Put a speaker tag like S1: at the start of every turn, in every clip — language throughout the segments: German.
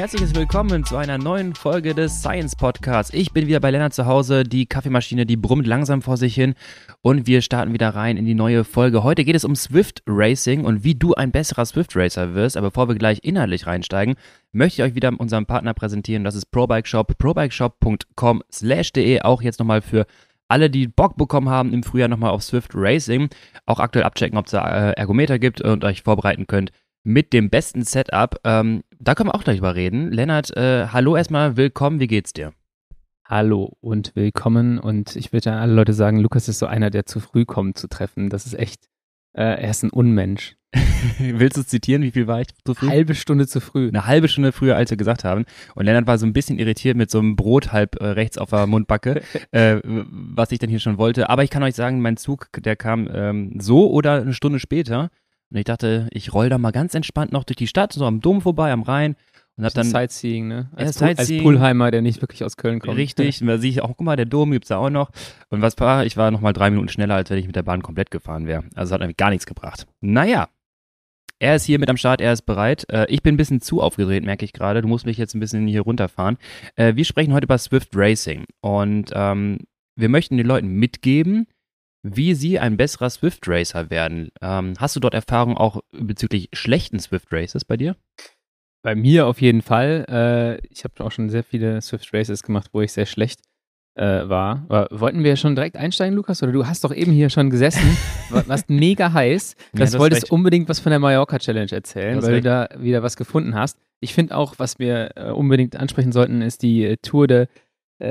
S1: herzliches Willkommen zu einer neuen Folge des Science Podcasts. Ich bin wieder bei Lennart zu Hause, die Kaffeemaschine, die brummt langsam vor sich hin und wir starten wieder rein in die neue Folge. Heute geht es um Swift Racing und wie du ein besserer Swift Racer wirst. Aber bevor wir gleich inhaltlich reinsteigen, möchte ich euch wieder unseren Partner präsentieren. Das ist ProBike Shop, probikeshop.com slash de. Auch jetzt nochmal für alle, die Bock bekommen haben, im Frühjahr nochmal auf Swift Racing, auch aktuell abchecken, ob es da äh, Ergometer gibt und euch vorbereiten könnt mit dem besten Setup. Ähm, da können wir auch gleich drüber reden. Lennart, äh, hallo erstmal, willkommen, wie geht's dir?
S2: Hallo und willkommen und ich würde an alle Leute sagen, Lukas ist so einer, der zu früh kommt zu treffen. Das ist echt, äh, er ist ein Unmensch.
S1: Willst du zitieren, wie viel war ich
S2: zu früh? Halbe Stunde zu früh.
S1: Eine halbe Stunde früher, als wir gesagt haben. Und Lennart war so ein bisschen irritiert mit so einem Brot halb äh, rechts auf der Mundbacke, äh, was ich denn hier schon wollte. Aber ich kann euch sagen, mein Zug, der kam ähm, so oder eine Stunde später. Und ich dachte, ich roll da mal ganz entspannt noch durch die Stadt, so am Dom vorbei, am Rhein. Und hab dann
S2: Sightseeing, ne?
S1: Als,
S2: ja, als Pulheimer, der nicht wirklich aus Köln kommt.
S1: Richtig, und da sehe ich auch, guck mal, der Dom gibt's da auch noch. Und was war, ich war noch mal drei Minuten schneller, als wenn ich mit der Bahn komplett gefahren wäre. Also hat eigentlich gar nichts gebracht. Naja, er ist hier mit am Start, er ist bereit. Äh, ich bin ein bisschen zu aufgedreht, merke ich gerade. Du musst mich jetzt ein bisschen hier runterfahren. Äh, wir sprechen heute über Swift Racing und ähm, wir möchten den Leuten mitgeben, wie sie ein besserer Swift Racer werden. Ähm, hast du dort Erfahrung auch bezüglich schlechten Swift Races bei dir?
S2: Bei mir auf jeden Fall. Äh, ich habe auch schon sehr viele Swift Races gemacht, wo ich sehr schlecht äh, war. Aber wollten wir schon direkt einsteigen, Lukas? Oder du hast doch eben hier schon gesessen, warst mega heiß. Das ja, wolltest recht. unbedingt was von der Mallorca Challenge erzählen, weil recht. du da wieder was gefunden hast. Ich finde auch, was wir äh, unbedingt ansprechen sollten, ist die äh, Tour de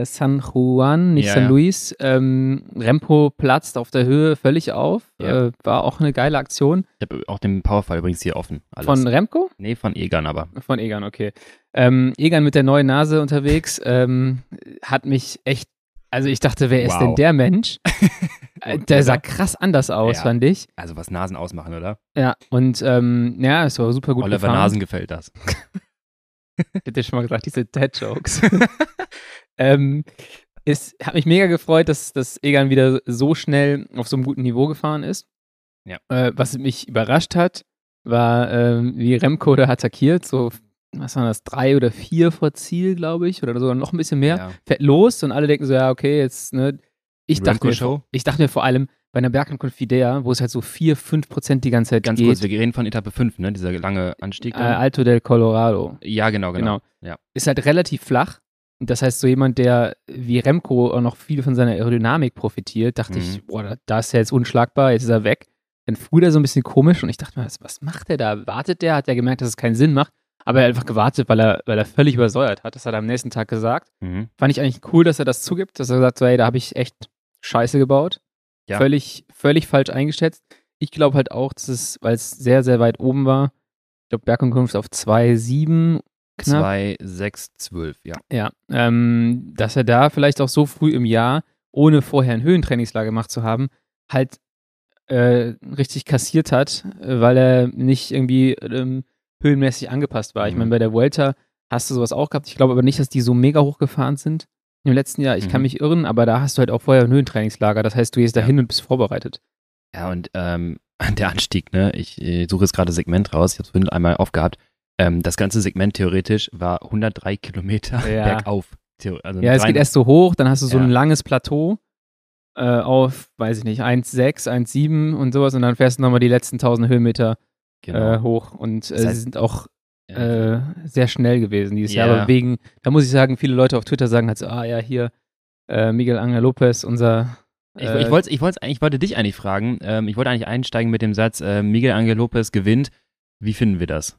S2: San Juan, nicht ja, San Luis. Ähm, Rempo platzt auf der Höhe völlig auf. Ja. Äh, war auch eine geile Aktion.
S1: Ich habe auch den Powerfall übrigens hier offen.
S2: Alles. Von Remco?
S1: Nee, von Egan aber.
S2: Von Egan, okay. Ähm, Egan mit der neuen Nase unterwegs ähm, hat mich echt. Also ich dachte, wer wow. ist denn der Mensch? Äh, der sah krass anders aus, ja. fand ich.
S1: Also was Nasen ausmachen, oder?
S2: Ja, und ähm, ja, es war super gut
S1: Oliver
S2: gefahren.
S1: Nasen gefällt das.
S2: ich hätte schon mal gesagt, diese Dead-Jokes. Ähm, es hat mich mega gefreut, dass, dass Egan wieder so schnell auf so einem guten Niveau gefahren ist. Ja. Äh, was mich überrascht hat, war, äh, wie Remco da attackiert, so, was waren das, drei oder vier vor Ziel, glaube ich, oder sogar noch ein bisschen mehr, ja. fährt los und alle denken so, ja, okay, jetzt, ne, ich dachte, mir, ich dachte mir vor allem, bei einer Bergankunft wie der, wo es halt so 4, 5 Prozent die ganze Zeit
S1: Ganz
S2: geht.
S1: kurz, wir reden von Etappe 5, ne? Dieser lange Anstieg.
S2: Äh, Alto del Colorado.
S1: Ja, genau, genau. genau. Ja.
S2: Ist halt relativ flach das heißt, so jemand, der wie Remco auch noch viel von seiner Aerodynamik profitiert, dachte mhm. ich, boah, da ist er jetzt unschlagbar, jetzt ist er weg. Dann fuhr der so ein bisschen komisch und ich dachte mir, was, was macht der da? Wartet der? Hat er gemerkt, dass es keinen Sinn macht? Aber er hat einfach gewartet, weil er, weil er völlig übersäuert hat. Das hat er am nächsten Tag gesagt. Mhm. Fand ich eigentlich cool, dass er das zugibt, dass er sagt, so, hey, da habe ich echt Scheiße gebaut. Ja. Völlig, völlig falsch eingeschätzt. Ich glaube halt auch, dass es, weil es sehr, sehr weit oben war, ich glaube, Bergankunft auf 2,7
S1: knapp. 2, 6, 12, ja.
S2: Ja, ähm, dass er da vielleicht auch so früh im Jahr, ohne vorher ein Höhentrainingslager gemacht zu haben, halt äh, richtig kassiert hat, weil er nicht irgendwie ähm, höhenmäßig angepasst war. Mhm. Ich meine, bei der Vuelta hast du sowas auch gehabt. Ich glaube aber nicht, dass die so mega hoch gefahren sind im letzten Jahr. Ich mhm. kann mich irren, aber da hast du halt auch vorher ein Höhentrainingslager. Das heißt, du gehst da hin ja. und bist vorbereitet.
S1: Ja, und ähm, der Anstieg, ne? Ich, ich suche jetzt gerade Segment raus. Ich habe es einmal aufgehabt. Ähm, das ganze Segment theoretisch war 103 Kilometer ja. bergauf.
S2: Also ja, es geht erst so hoch, dann hast du so ja. ein langes Plateau äh, auf, weiß ich nicht, 1,6, 1,7 und sowas und dann fährst du nochmal die letzten 1000 Höhenmeter genau. äh, hoch und äh, das heißt, sie sind auch äh, sehr schnell gewesen dieses yeah. Jahr, aber wegen, da muss ich sagen, viele Leute auf Twitter sagen halt so, ah ja, hier äh, Miguel Angel Lopez, unser
S1: ich, ich, äh, wollte, ich, wollte, ich wollte dich eigentlich fragen, ähm, ich wollte eigentlich einsteigen mit dem Satz, Miguel Angel Lopez gewinnt. Wie finden wir das?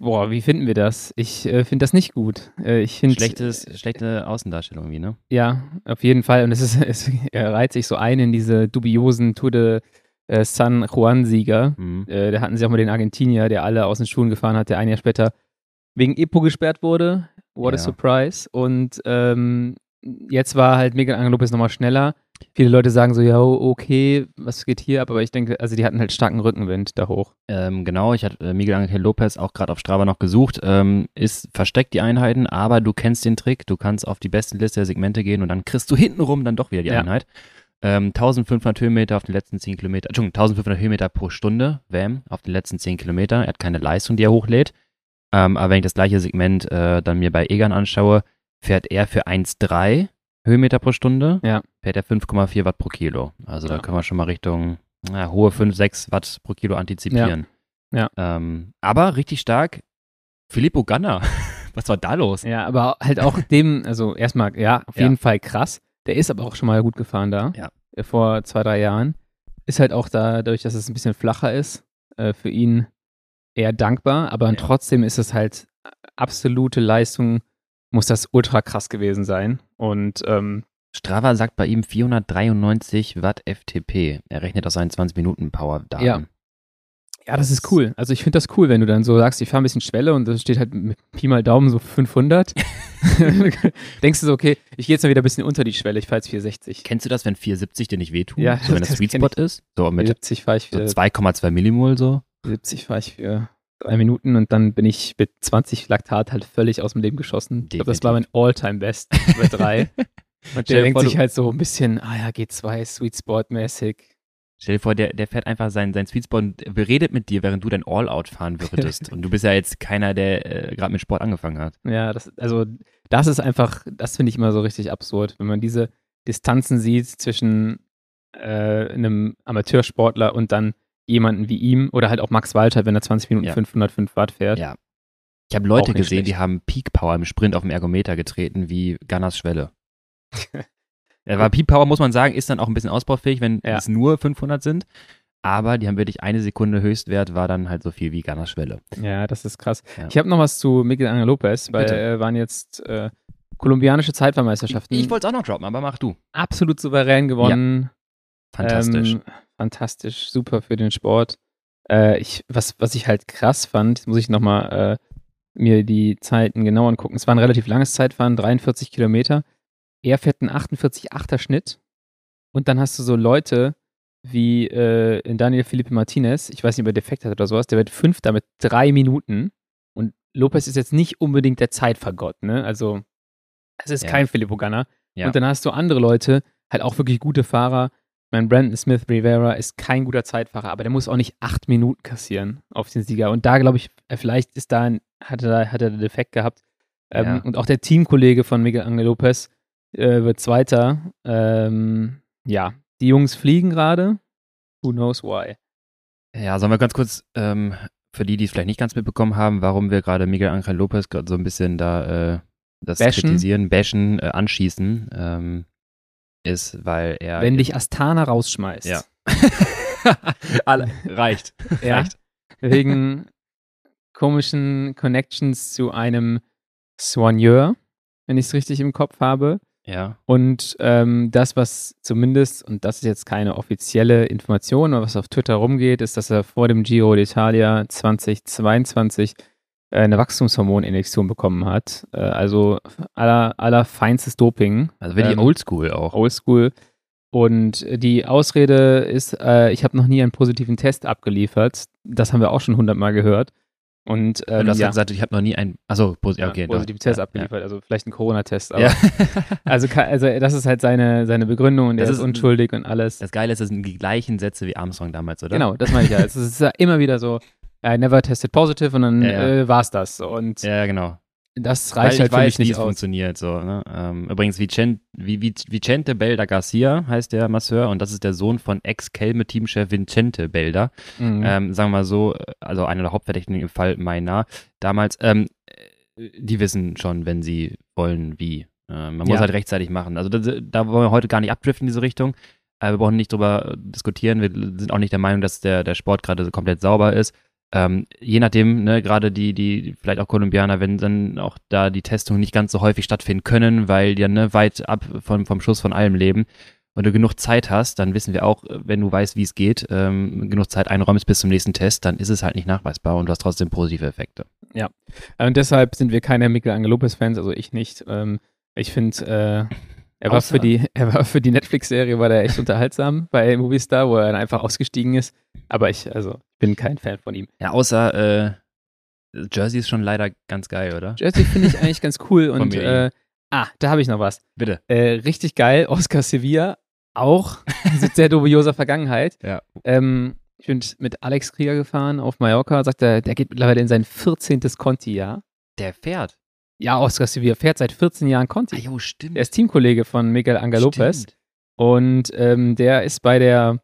S2: Boah, wie finden wir das? Ich äh, finde das nicht gut. Äh, ich find,
S1: Schlechtes, schlechte Außendarstellung irgendwie, ne?
S2: Ja, auf jeden Fall. Und es, ist, es reiht sich so ein in diese dubiosen Tour de äh, San Juan-Sieger. Mhm. Äh, da hatten sie auch mal den Argentinier, der alle aus den Schuhen gefahren hat, der ein Jahr später wegen Epo gesperrt wurde. What ja. a surprise. Und ähm, jetzt war halt Miguel Angel Lopez nochmal schneller Viele Leute sagen so, ja, okay, was geht hier ab? Aber ich denke, also die hatten halt starken Rückenwind da hoch.
S1: Ähm, genau, ich hatte äh, Miguel Angel Lopez auch gerade auf Strava noch gesucht. Ähm, ist versteckt die Einheiten, aber du kennst den Trick. Du kannst auf die besten Liste der Segmente gehen und dann kriegst du hintenrum dann doch wieder die ja. Einheit. Ähm, 1500 Höhenmeter auf den letzten 10 Kilometer, Entschuldigung, 1500 Höhenmeter pro Stunde, WAM, auf den letzten 10 Kilometer. Er hat keine Leistung, die er hochlädt. Ähm, aber wenn ich das gleiche Segment äh, dann mir bei Egan anschaue, fährt er für 1,3 Höhenmeter pro Stunde,
S2: Ja.
S1: fährt er 5,4 Watt pro Kilo. Also da
S2: Ja.
S1: können wir schon mal Richtung na, hohe 5, 6 Watt pro Kilo antizipieren.
S2: Ja.
S1: Ähm, aber richtig stark, Filippo Ganna. Was war da los?
S2: Ja, aber halt auch dem, also erstmal, ja, auf jeden Fall krass. Der ist aber auch schon mal gut gefahren da.
S1: Ja.
S2: Äh, Vor zwei, drei Jahren. Ist halt auch da, dadurch, dass es ein bisschen flacher ist, äh, für ihn eher dankbar. Aber
S1: Ja.
S2: trotzdem ist es halt absolute Leistung, muss das ultra krass gewesen sein. Und ähm,
S1: Strava sagt bei ihm 493 Watt FTP. Er rechnet aus seinen 20 Minuten Power-Daten.
S2: Ja. Ja, das ist cool. Also ich finde das cool, wenn du dann so sagst, ich fahre ein bisschen Schwelle und das steht halt mit Pi mal Daumen so 500. Denkst du so, okay, ich gehe jetzt mal wieder ein bisschen unter die Schwelle, ich fahre jetzt 460.
S1: Kennst du das, wenn 470 dir nicht wehtut?
S2: Ja,
S1: so, wenn das
S2: das
S1: Sweet Spot ist? So mit
S2: 70 fahre ich
S1: so
S2: für
S1: 2,2 Millimol so?
S2: 70 fahre ich für drei Minuten und dann bin ich mit 20 Laktat halt völlig aus dem Leben geschossen. Ich glaube, das war mein All-Time-Best bei drei. und der denkt sich halt so ein bisschen, ah ja, G2, Sweet Spot-mäßig.
S1: Stell dir vor, der, der fährt einfach seinen, seinen Sweet Spot und beredet mit dir, während du dein All-Out fahren würdest. und du bist ja jetzt keiner, der äh, gerade mit Sport angefangen hat.
S2: Ja, das, also das ist einfach, das finde ich immer so richtig absurd, wenn man diese Distanzen sieht zwischen äh, einem Amateursportler und dann jemanden wie ihm oder halt auch Max Walter, wenn er 20 Minuten
S1: Ja.
S2: 505 Watt fährt.
S1: Ja. Ich habe Leute gesehen, die
S2: schlecht.
S1: haben Peak Power im Sprint auf dem Ergometer getreten, wie Gunners Schwelle. ja, aber Peak Power, muss man sagen, ist dann auch ein bisschen ausbaufähig, wenn
S2: Ja.
S1: es nur 500 sind. Aber die haben wirklich eine Sekunde Höchstwert, war dann halt so viel wie Gunners Schwelle.
S2: Ja, das ist krass.
S1: Ja.
S2: Ich habe noch was zu Miguel Angel Lopez, weil äh, waren jetzt äh, kolumbianische Zeitfahrmeisterschaften.
S1: Ich wollte es auch noch droppen, aber mach du.
S2: absolut souverän gewonnen.
S1: Fantastisch.
S2: Ähm, fantastisch, super für den Sport. Äh, ich, was, was ich halt krass fand, muss ich nochmal äh, mir die Zeiten genau angucken. Es war ein relativ langes Zeitfahren, 43 Kilometer. Er fährt einen 48,8er Schnitt. Und dann hast du so Leute wie äh, Daniel Felipe Martinez, ich weiß nicht, ob er defekt hat oder sowas, der wird Fünfter mit drei Minuten. Und Lopez ist jetzt nicht unbedingt der Zeitvergott, ne? Also, es ist
S1: Ja.
S2: kein Filippo Ganna.
S1: Ja.
S2: Und dann hast du andere Leute, halt auch wirklich gute Fahrer. Mein Brandon Smith Rivera ist kein guter Zeitfahrer, aber der muss auch nicht acht Minuten kassieren auf den Sieger. Und da glaube ich, äh, vielleicht ist da ein, hat er, hat er Defekt gehabt. Ähm,
S1: Ja.
S2: Und auch der Teamkollege von Miguel Angel Lopez äh, wird Zweiter. Ähm, ja, die Jungs fliegen gerade. Who knows why?
S1: Ja, sollen wir ganz kurz, ähm, für die, die es vielleicht nicht ganz mitbekommen haben, warum wir gerade Miguel Angel Lopez gerade so ein bisschen da äh, das
S2: Bashen?
S1: kritisieren, bashen, äh, anschießen, ähm, ist, weil er.
S2: Wenn dich Astana rausschmeißt.
S1: Ja. Alle, reicht.
S2: Ja.
S1: reicht.
S2: wegen komischen Connections zu einem Soigneur, wenn ich es richtig im Kopf habe.
S1: Ja.
S2: Und ähm, das, was zumindest, und das ist jetzt keine offizielle Information, aber was auf Twitter rumgeht, ist, dass er vor dem Giro d'Italia 2022 äh, eine Wachstumshormoninjektion bekommen hat. Äh, also aller, aller feinstes Doping.
S1: Also wirklich
S2: Ähm,
S1: oldschool auch.
S2: Oldschool. Und die Ausrede ist, äh, ich habe noch nie einen positiven Test abgeliefert. Das haben wir auch schon hundertmal gehört. Und ähm,
S1: du hast
S2: ja,
S1: ja gesagt, ich habe noch nie ein. Achso, posi ja,
S2: ja,
S1: okay.
S2: positiven Test
S1: ja,
S2: abgeliefert. Also vielleicht ein Corona-Test. Aber
S1: Ja.
S2: also, also das ist halt seine, seine Begründung und
S1: Das
S2: er ist unschuldig und alles.
S1: Das Geile ist, das sind die gleichen Sätze wie Armstrong damals, oder?
S2: Genau, das meine ich ja. Es ist ja immer wieder so, I never tested positive und dann
S1: Ja, ja.
S2: Äh, war es das. Und
S1: Ja, genau.
S2: Das reicht
S1: ich
S2: halt für
S1: weiß,
S2: mich
S1: wie
S2: nicht
S1: es
S2: aus.
S1: funktioniert. So, ne? ähm, übrigens, Vicente, Vi- Vi- Vicente Belda Garcia heißt der Masseur und das ist der Sohn von Ex-Kelme-Teamchef Vicente Belda.
S2: Mhm.
S1: Ähm, sagen wir mal so, also einer der Hauptverdächtigen im Fall Maina damals. Ähm, äh, die wissen schon, wenn sie wollen, wie. Äh, man muss
S2: Ja.
S1: halt rechtzeitig machen. Also da, da wollen wir heute gar nicht abdriften in diese Richtung. Äh, wir brauchen nicht drüber diskutieren. Wir sind auch nicht der Meinung, dass der, der Sport gerade so komplett sauber ist. Ähm, je nachdem, ne, gerade die, die, vielleicht auch Kolumbianer, wenn dann auch da die Testungen nicht ganz so häufig stattfinden können, weil die ja ne, weit ab vom, vom Schuss von allem leben. Wenn du genug Zeit hast, dann wissen wir auch, äh, wenn du weißt, wie es geht, ähm, genug Zeit einräumst bis zum nächsten Test, dann ist es halt nicht nachweisbar und du hast trotzdem positive Effekte.
S2: Und deshalb sind wir keine Miguel Angel Lopez-Fans, also ich nicht. Ähm, ich finde, äh, er war
S1: Außer-
S2: für die, er war für die Netflix-Serie war der echt unterhaltsam bei Movistar, wo er dann einfach ausgestiegen ist. Aber ich, also, bin kein Fan von ihm.
S1: Ja, außer äh, Jersey ist schon leider ganz geil, oder?
S2: Jersey finde ich eigentlich ganz cool und äh, ah, da habe ich noch was.
S1: Bitte.
S2: Äh, richtig geil, Oscar Sevilla, auch mit sehr dubioser Vergangenheit.
S1: Ja.
S2: Ähm, Ich bin mit Alex Krieger gefahren auf Mallorca, sagt er, der geht mittlerweile in sein 14. Conti-Jahr.
S1: Der fährt.
S2: Ja, Oscar Sevilla fährt seit 14 Jahren Conti.
S1: Ah, jo, stimmt.
S2: Er ist Teamkollege von Miguel Angel Lopez.
S1: Stimmt.
S2: Und ähm, der ist bei der,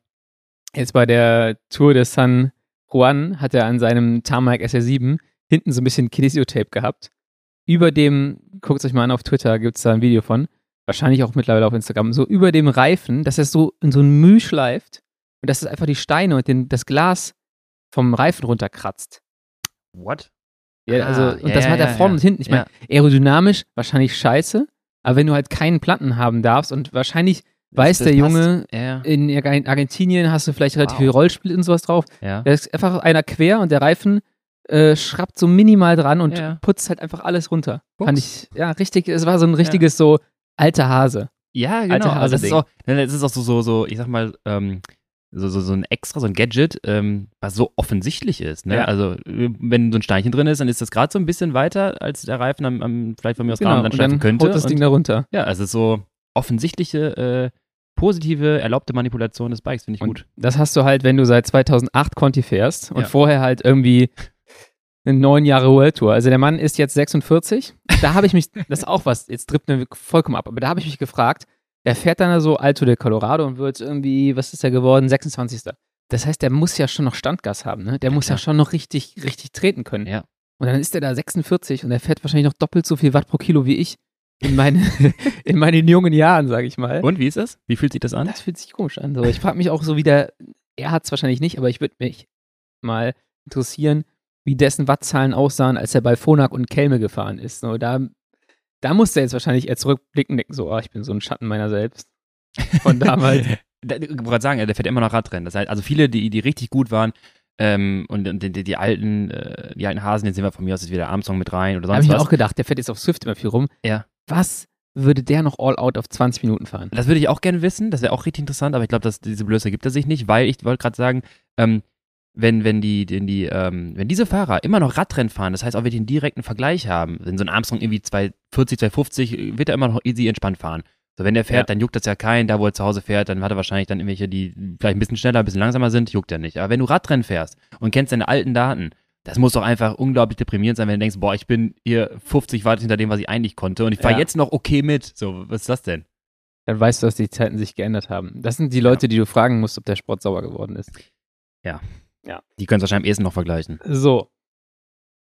S2: jetzt bei der Tour de San Juan, hat er an seinem Tarmac SR7 hinten so ein bisschen Kinesiotape gehabt. Über dem, guckt es euch mal an auf Twitter, gibt es da ein Video von, wahrscheinlich auch mittlerweile auf Instagram, so über dem Reifen, dass er so in so ein Müh schleift und dass es einfach die Steine und den, das Glas vom Reifen runterkratzt.
S1: What?
S2: Ja, also,
S1: Ah,
S2: und
S1: ja,
S2: das
S1: ja,
S2: hat er
S1: ja,
S2: vorne und hinten. Ich meine, aerodynamisch wahrscheinlich scheiße, aber wenn du halt keinen Platten haben darfst und wahrscheinlich weiß der Junge, in Argen- Argentinien hast du vielleicht relativ
S1: Wow.
S2: viel Rollspiel und sowas drauf.
S1: ja.
S2: Da ist einfach einer quer und der Reifen äh, schrappt so minimal dran und putzt halt einfach alles runter.
S1: Fuchs.
S2: Fand ich, ja, richtig, es war so ein richtiges so alter Hase.
S1: Ja,
S2: Alter
S1: genau. Also das ist auch, ne, das ist auch so, so, so, ich sag mal, ähm, so, so, so ein extra, so ein Gadget, ähm, was so offensichtlich ist. Ne?
S2: Ja.
S1: Also, äh, wenn so ein Steinchen drin ist, dann ist das gerade so ein bisschen weiter, als der Reifen am, am vielleicht von mir aus
S2: Genau,
S1: Rahmen dann
S2: und
S1: schleifen
S2: dann
S1: könnte.
S2: haut das
S1: und,
S2: Ding da runter.
S1: ja, also so offensichtliche, äh, positive, erlaubte Manipulation des Bikes, finde ich
S2: Und
S1: gut.
S2: das hast du halt, wenn du seit 2008 Conti fährst und
S1: Ja.
S2: vorher halt irgendwie eine neun Jahre World Tour. Also der Mann ist jetzt 46. Da habe ich mich, das ist auch was, jetzt trifft mir vollkommen ab, aber da habe ich mich gefragt, der fährt dann so Alto de Colorado und wird irgendwie, was ist er geworden, 26. Das heißt, der muss ja schon noch Standgas haben, ne? Der muss ja
S1: klar.
S2: schon noch richtig, richtig treten können.
S1: Ja.
S2: Und dann ist er da 46 und er fährt wahrscheinlich noch doppelt so viel Watt pro Kilo wie ich in, meine, in meinen jungen Jahren, sage ich mal.
S1: Und wie ist das? Wie fühlt sich das an?
S2: Das fühlt sich komisch an. So, ich frage mich auch so, wie der, er hat es wahrscheinlich nicht, aber ich würde mich mal interessieren, wie dessen Wattzahlen aussahen, als er bei Phonak und Kelme gefahren ist. So, da, da muss er jetzt wahrscheinlich eher zurückblicken und denken, so, ah, ich bin so ein Schatten meiner selbst. Von damals.
S1: Da- Ich wollte gerade sagen, der fährt immer noch Radrennen. Das heißt, also viele, die, die richtig gut waren, ähm, und, und die, die, alten, äh, die alten Hasen, jetzt sehen wir von mir aus jetzt wieder Armstrong mit rein oder
S2: da habe
S1: sonst
S2: ich mir
S1: was.
S2: auch gedacht, der fährt jetzt auf Swift immer viel rum.
S1: Ja.
S2: Was würde der noch all out auf 20 Minuten fahren?
S1: Das würde ich auch gerne wissen, das wäre auch richtig interessant, aber ich glaube, dass diese Blöße gibt er sich nicht, weil ich wollte gerade sagen, ähm, wenn, wenn die, wenn die, ähm, wenn diese Fahrer immer noch Radrennen fahren, das heißt auch, wir den direkten Vergleich haben, wenn so ein Armstrong irgendwie 240, 250, wird er immer noch easy entspannt fahren. So, wenn der fährt,
S2: Ja.
S1: dann juckt das ja keinen, da wo er zu Hause fährt, dann hat er wahrscheinlich dann irgendwelche, die vielleicht ein bisschen schneller, ein bisschen langsamer sind, juckt er nicht. Aber wenn du Radrennen fährst und kennst deine alten Daten, das muss doch einfach unglaublich deprimierend sein, wenn du denkst, boah, ich bin hier 50 Watt hinter dem, was ich eigentlich konnte und ich fahre
S2: Ja.
S1: jetzt noch okay mit. So, was ist das denn?
S2: Dann weißt du, dass die Zeiten sich geändert haben. Das sind die Leute, die du fragen musst, ob der Sport sauer geworden ist.
S1: Die können es wahrscheinlich am ehesten noch vergleichen.
S2: So.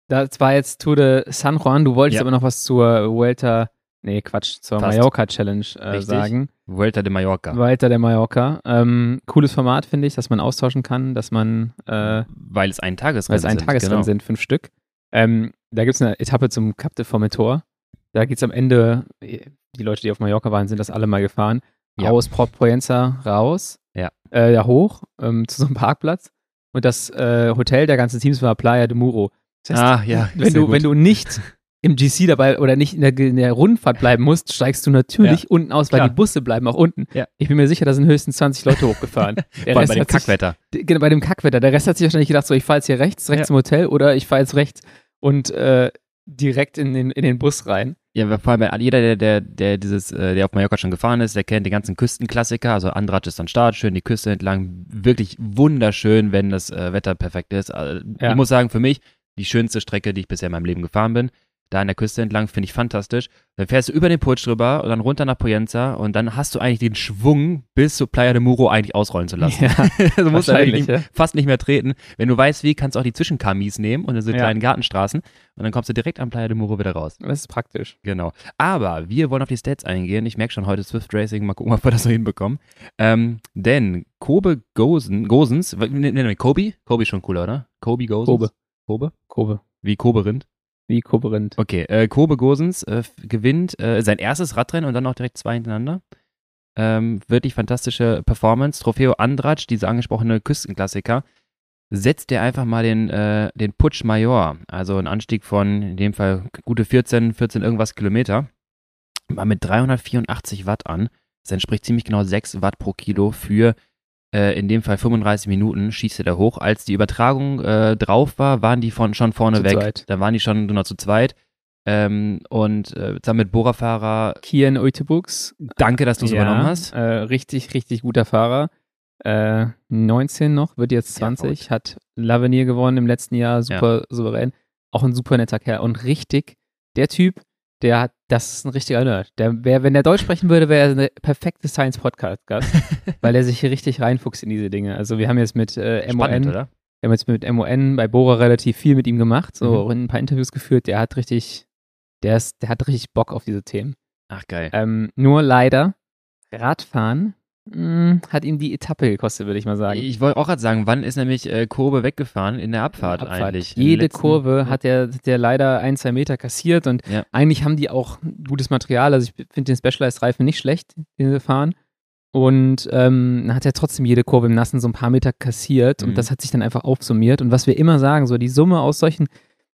S2: Das war jetzt Tour de San Juan. Du wolltest
S1: Ja.
S2: aber noch was zur Vuelta, nee, Quatsch, zur. Mallorca Challenge äh, sagen.
S1: Vuelta de Mallorca.
S2: Vuelta de Mallorca. Ähm, cooles Format, finde ich, dass man austauschen kann, dass man, äh,
S1: Weil es ein Tagesrennen
S2: weil es ein
S1: sind,
S2: Tagesrennen
S1: genau.
S2: sind, fünf Stück. Ähm, da gibt es eine Etappe zum Cap de Formentor. Da geht es am Ende, die Leute, die auf Mallorca waren, sind das alle mal gefahren.
S1: Ja.
S2: Aus Port Proenza raus,
S1: Ja.
S2: äh, da hoch ähm, zu so einem Parkplatz. Und das äh, Hotel der ganzen Teams war Playa de Muro. Das heißt,
S1: Ah, ja.
S2: wenn du,
S1: gut.
S2: wenn du nicht im GC dabei oder nicht in der, in der Rundfahrt bleiben musst, steigst du natürlich unten aus, weil
S1: Klar.
S2: die Busse bleiben auch unten.
S1: Ja.
S2: Ich bin mir sicher, da sind höchstens 20 Leute hochgefahren. Der
S1: Vor allem bei dem
S2: sich-
S1: Kackwetter.
S2: D- Genau, bei dem Kackwetter. Der Rest hat sich wahrscheinlich gedacht, so, ich fahre jetzt hier rechts, rechts
S1: Ja.
S2: im Hotel oder ich fahre jetzt rechts und äh, direkt in den, in den Bus rein.
S1: Ja, vor allem jeder, der, der, der dieses, äh, der auf Mallorca schon gefahren ist, der kennt den ganzen Küstenklassiker. Also Andratsch ist am Start, schön die Küste entlang. Wirklich wunderschön, wenn das äh, Wetter perfekt ist. Also,
S2: Ja.
S1: Ich muss sagen, für mich die schönste Strecke, die ich bisher in meinem Leben gefahren bin. Da an der Küste entlang, finde ich fantastisch. Dann fährst du über den Putsch drüber und dann runter nach Poyenza und dann hast du eigentlich den Schwung, bis zu Playa de Muro eigentlich ausrollen zu lassen.
S2: Ja,
S1: du musst
S2: wahrscheinlich,
S1: wirklich
S2: ja.
S1: fast nicht mehr treten. Wenn du weißt, wie, kannst du auch die Zwischenkamis nehmen und diese
S2: Ja.
S1: kleinen Gartenstraßen und dann kommst du direkt am Playa de Muro wieder raus.
S2: Das ist praktisch.
S1: Genau. Aber wir wollen auf die Stats eingehen. Ich merke schon heute Swift Racing. Mal gucken, ob wir das so hinbekommen. Ähm, denn Kobe Gosen, Gosens, w- ne, ne, ne, Kobe? Kobe ist schon cooler, oder? Kobe Gosens?
S2: Kobe.
S1: Kobe?
S2: Kobe.
S1: Wie Kobe Rind?
S2: Wie Koberint.
S1: Okay, äh, Kobe Gosens äh, gewinnt äh, sein erstes Radrennen und dann auch direkt zwei hintereinander. Ähm, wirklich fantastische Performance. Trofeo Andratsch, dieser angesprochene Küstenklassiker, setzt er einfach mal den, äh, den Putsch Major, also ein Anstieg von in dem Fall gute 14, 14 irgendwas Kilometer, mal mit 384 Watt an. Das entspricht ziemlich genau 6 Watt pro Kilo für äh, in dem Fall 35 Minuten schießt er da hoch. Als die Übertragung äh, drauf war, waren die von, schon vorne
S2: Zu
S1: weg.
S2: zweit.
S1: Da waren die schon nur noch zu zweit. Ähm, und äh, zusammen mit Bohrerfahrer,
S2: Kian Uitebux.
S1: danke, dass du es
S2: Ja,
S1: übernommen hast.
S2: Äh, richtig, richtig guter Fahrer. Äh, 19 noch, wird jetzt
S1: Ja,
S2: 20, hat Lavenier gewonnen im letzten Jahr, super souverän. Auch ein super netter Kerl und richtig, der Typ, der hat, das ist ein richtiger Nerd. Der wär, wenn der Deutsch sprechen würde, wäre er eine perfekte Science-Podcast-Gast, weil er sich hier richtig reinfuchst in diese Dinge. Also wir haben jetzt mit äh, MON,
S1: Spannend, oder?
S2: wir haben jetzt mit MON bei Bora relativ viel mit ihm gemacht, so
S1: Mhm.
S2: ein paar Interviews geführt. Der hat richtig, der ist, der hat richtig Bock auf diese Themen.
S1: Ach, geil.
S2: Ähm, nur leider, Radfahren hat ihm die Etappe gekostet, würde ich mal sagen.
S1: Ich wollte auch gerade sagen, wann ist nämlich äh, Kurve weggefahren in der Abfahrt,
S2: Abfahrt.
S1: eigentlich?
S2: Jede
S1: letzten-
S2: Kurve
S1: Ja.
S2: hat der, der leider ein, zwei Meter kassiert und
S1: Ja.
S2: eigentlich haben die auch gutes Material. Also ich finde den Specialized-Reifen nicht schlecht, den sie fahren. Und ähm, dann hat er trotzdem jede Kurve im Nassen so ein paar Meter kassiert
S1: Mhm.
S2: und das hat sich dann einfach aufsummiert. Und was wir immer sagen, so die Summe aus solchen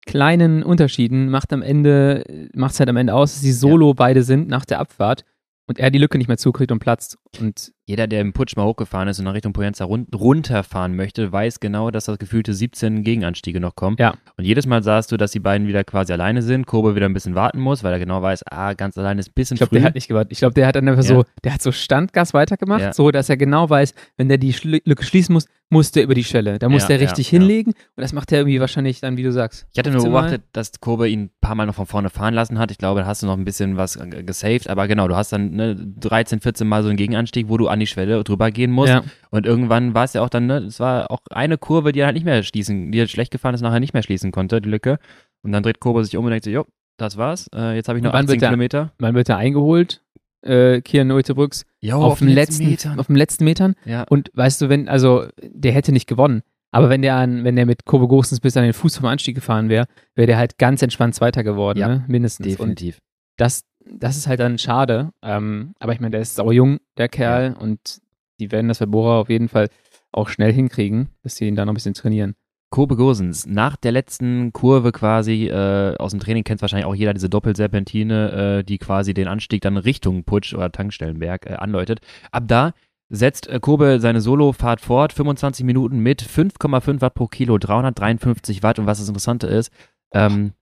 S2: kleinen Unterschieden macht am Ende, macht es halt am Ende aus, dass sie solo beide sind nach der Abfahrt und er die Lücke nicht mehr zukriegt und platzt. Und
S1: Jeder, der im Putsch mal hochgefahren ist und nach Richtung Poyenza run runterfahren möchte, weiß genau, dass das gefühlte 17 Gegenanstiege noch kommen.
S2: Ja.
S1: Und jedes Mal sahst du, dass die beiden wieder quasi alleine sind, Kurve wieder ein bisschen warten muss, weil er genau weiß, ah, ganz alleine ist ein bisschen
S2: Ich glaube, der hat nicht gewartet. Ich glaube, der hat dann einfach
S1: Ja.
S2: so, der hat so Standgas weitergemacht,
S1: Ja.
S2: so dass er genau weiß, wenn der die Schli- Lücke schließen muss, muss der über die Schwelle. Da muss
S1: Ja,
S2: der richtig hinlegen und das macht er irgendwie wahrscheinlich dann, wie du sagst.
S1: Ich hatte nur
S2: 15 Mal.
S1: beobachtet, dass Kurve ihn ein paar Mal noch von vorne fahren lassen hat. Ich glaube, da hast du noch ein bisschen was äh, gesaved. Aber genau, du hast dann ne, 13, 14 Mal so einen Gegenanstieg, wo du an die Schwelle drüber gehen musst.
S2: Ja.
S1: Und irgendwann war es ja auch dann, ne, es war auch eine Kurve, die er halt nicht mehr schließen, die halt schlecht gefahren ist, nachher nicht mehr schließen konnte, die Lücke. Und dann dreht Kurve sich um und denkt so, jo, das war's. Äh, jetzt habe ich noch
S2: Und wann
S1: 18
S2: wird der-
S1: Kilometer.
S2: Wann wird er eingeholt? Äh, Kian Neutebrücks
S1: Jo,
S2: auf, den letzten, auf den letzten Metern.
S1: Ja.
S2: Und weißt du, wenn, also der hätte nicht gewonnen. Aber wenn der an, wenn der mit Kurve Großens bis an den Fuß vom Anstieg gefahren wäre, wäre der halt ganz entspannt Zweiter geworden,
S1: Ja,
S2: ne? mindestens. Und
S1: Definitiv.
S2: das, das ist halt dann schade. Ähm, aber ich meine, der ist saujung, der Kerl, und die werden das bei Bora auf jeden Fall auch schnell hinkriegen, dass sie ihn da noch ein bisschen trainieren.
S1: Kobe Gosens, nach der letzten Kurve quasi, äh, aus dem Training kennt wahrscheinlich auch jeder diese Doppelserpentine, äh, die quasi den Anstieg dann Richtung Putsch oder Tankstellenberg äh, anläutet. Ab da setzt äh, Kobe seine Solofahrt fort, 25 Minuten mit 5,5 Watt pro Kilo, 353 Watt und was das Interessante ist, ähm,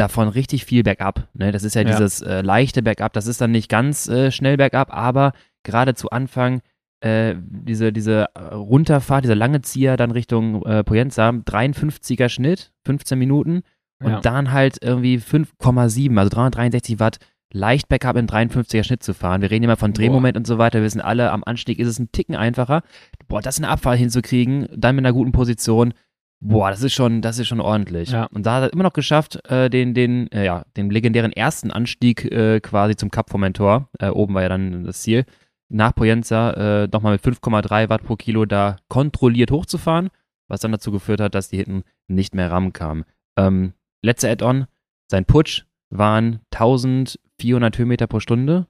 S1: davon richtig viel bergab. Ne? Das ist ja,
S2: Ja.
S1: dieses äh, leichte Bergab, das ist dann nicht ganz äh, schnell bergab, aber gerade zu Anfang äh, diese, diese äh, Runterfahrt, dieser lange Zieher dann Richtung äh, Poyenza, 53er Schnitt, 15 Minuten und
S2: Ja.
S1: dann halt irgendwie 5,7, also 363 Watt leicht Backup in 53er Schnitt zu fahren. Wir reden immer von Drehmoment und so weiter. Wir wissen alle, am Anstieg ist es ein Ticken einfacher. Boah, das in Abfahrt hinzukriegen, dann mit einer guten Position, boah, das ist schon, das ist schon ordentlich.
S2: Ja.
S1: Und da hat er immer noch geschafft, äh, den, den, äh, ja, den legendären ersten Anstieg äh, quasi zum Kap Formentor, äh, oben war ja dann das Ziel, nach Poyenza äh, nochmal mit 5,3 Watt pro Kilo da kontrolliert hochzufahren, was dann dazu geführt hat, dass die hinten nicht mehr rankamen. Ähm, letzter Add-on, sein Putsch waren 1400 Höhenmeter pro Stunde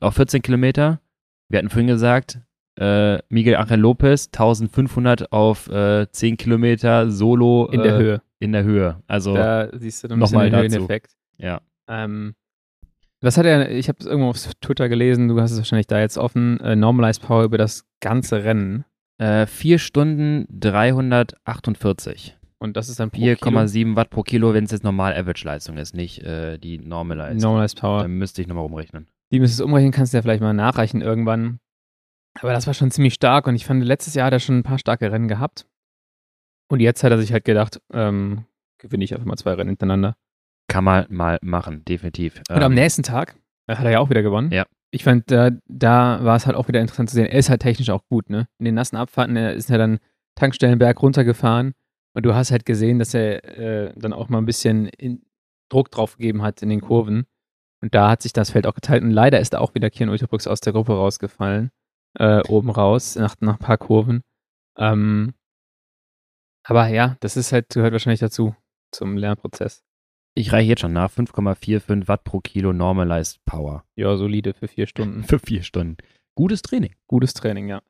S1: auf 14 Kilometer. Wir hatten vorhin gesagt, äh, Miguel Angel Lopez 1500 auf äh, 10 Kilometer solo
S2: In der
S1: äh,
S2: Höhe.
S1: In der Höhe. Also,
S2: Da siehst du dann
S1: Nochmal
S2: den. Höheneffekt.
S1: ja.
S2: Ähm, was hat er, ich habe es irgendwo auf Twitter gelesen, du hast es wahrscheinlich da jetzt offen, äh, Normalized Power über das ganze Rennen.
S1: Äh, 4 Stunden 348.
S2: Und das ist dann pro Kilo
S1: 4,7 Watt pro Kilo, wenn es jetzt normal Average-Leistung ist, nicht äh, die Normalized.
S2: Normalized Power.
S1: Dann müsste ich nochmal umrechnen.
S2: Die müsstest du umrechnen, kannst du ja vielleicht mal nachreichen irgendwann. Aber das war schon ziemlich stark und ich fand, letztes Jahr hat er schon ein paar starke Rennen gehabt. Und jetzt hat er sich halt gedacht, ähm, gewinne ich einfach mal zwei Rennen hintereinander.
S1: Kann man mal machen, definitiv.
S2: Und am
S1: Ähm,
S2: nächsten Tag äh, hat er ja auch wieder gewonnen.
S1: Ja.
S2: Ich fand, da, da war es halt auch wieder interessant zu sehen. Er ist halt technisch auch gut, ne? In den nassen Abfahrten er ist er dann Tankstellenberg runtergefahren und du hast halt gesehen, dass er äh, dann auch mal ein bisschen in, Druck drauf gegeben hat in den Kurven. Und da hat sich das Feld auch geteilt. Und leider ist da auch wieder Kian Ulterbrooks aus der Gruppe rausgefallen. Äh, oben raus, nach, nach ein paar Kurven. Ähm, aber ja, das ist halt, gehört wahrscheinlich dazu, zum Lernprozess.
S1: Ich reiche jetzt schon nach. 5,45 Watt pro Kilo Normalized Power.
S2: Ja, solide für vier Stunden.
S1: Für vier Stunden. Gutes Training.
S2: Gutes Training, ja.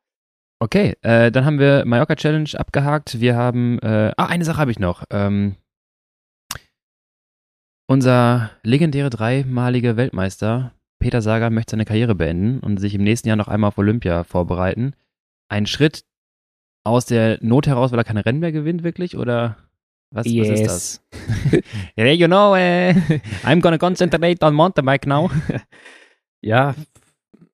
S1: Okay, äh, dann haben wir Mallorca Challenge abgehakt. Wir haben, äh, ah, eine Sache habe ich noch. Ähm, unser legendäre dreimalige Weltmeister Peter Sager möchte seine Karriere beenden und sich im nächsten Jahr noch einmal auf Olympia vorbereiten. Ein Schritt aus der Not heraus, weil er keine Rennen mehr gewinnt, wirklich? Oder was, was ist das? Yeah, you know, eh, I'm gonna concentrate on mountain bike now.
S2: Ja,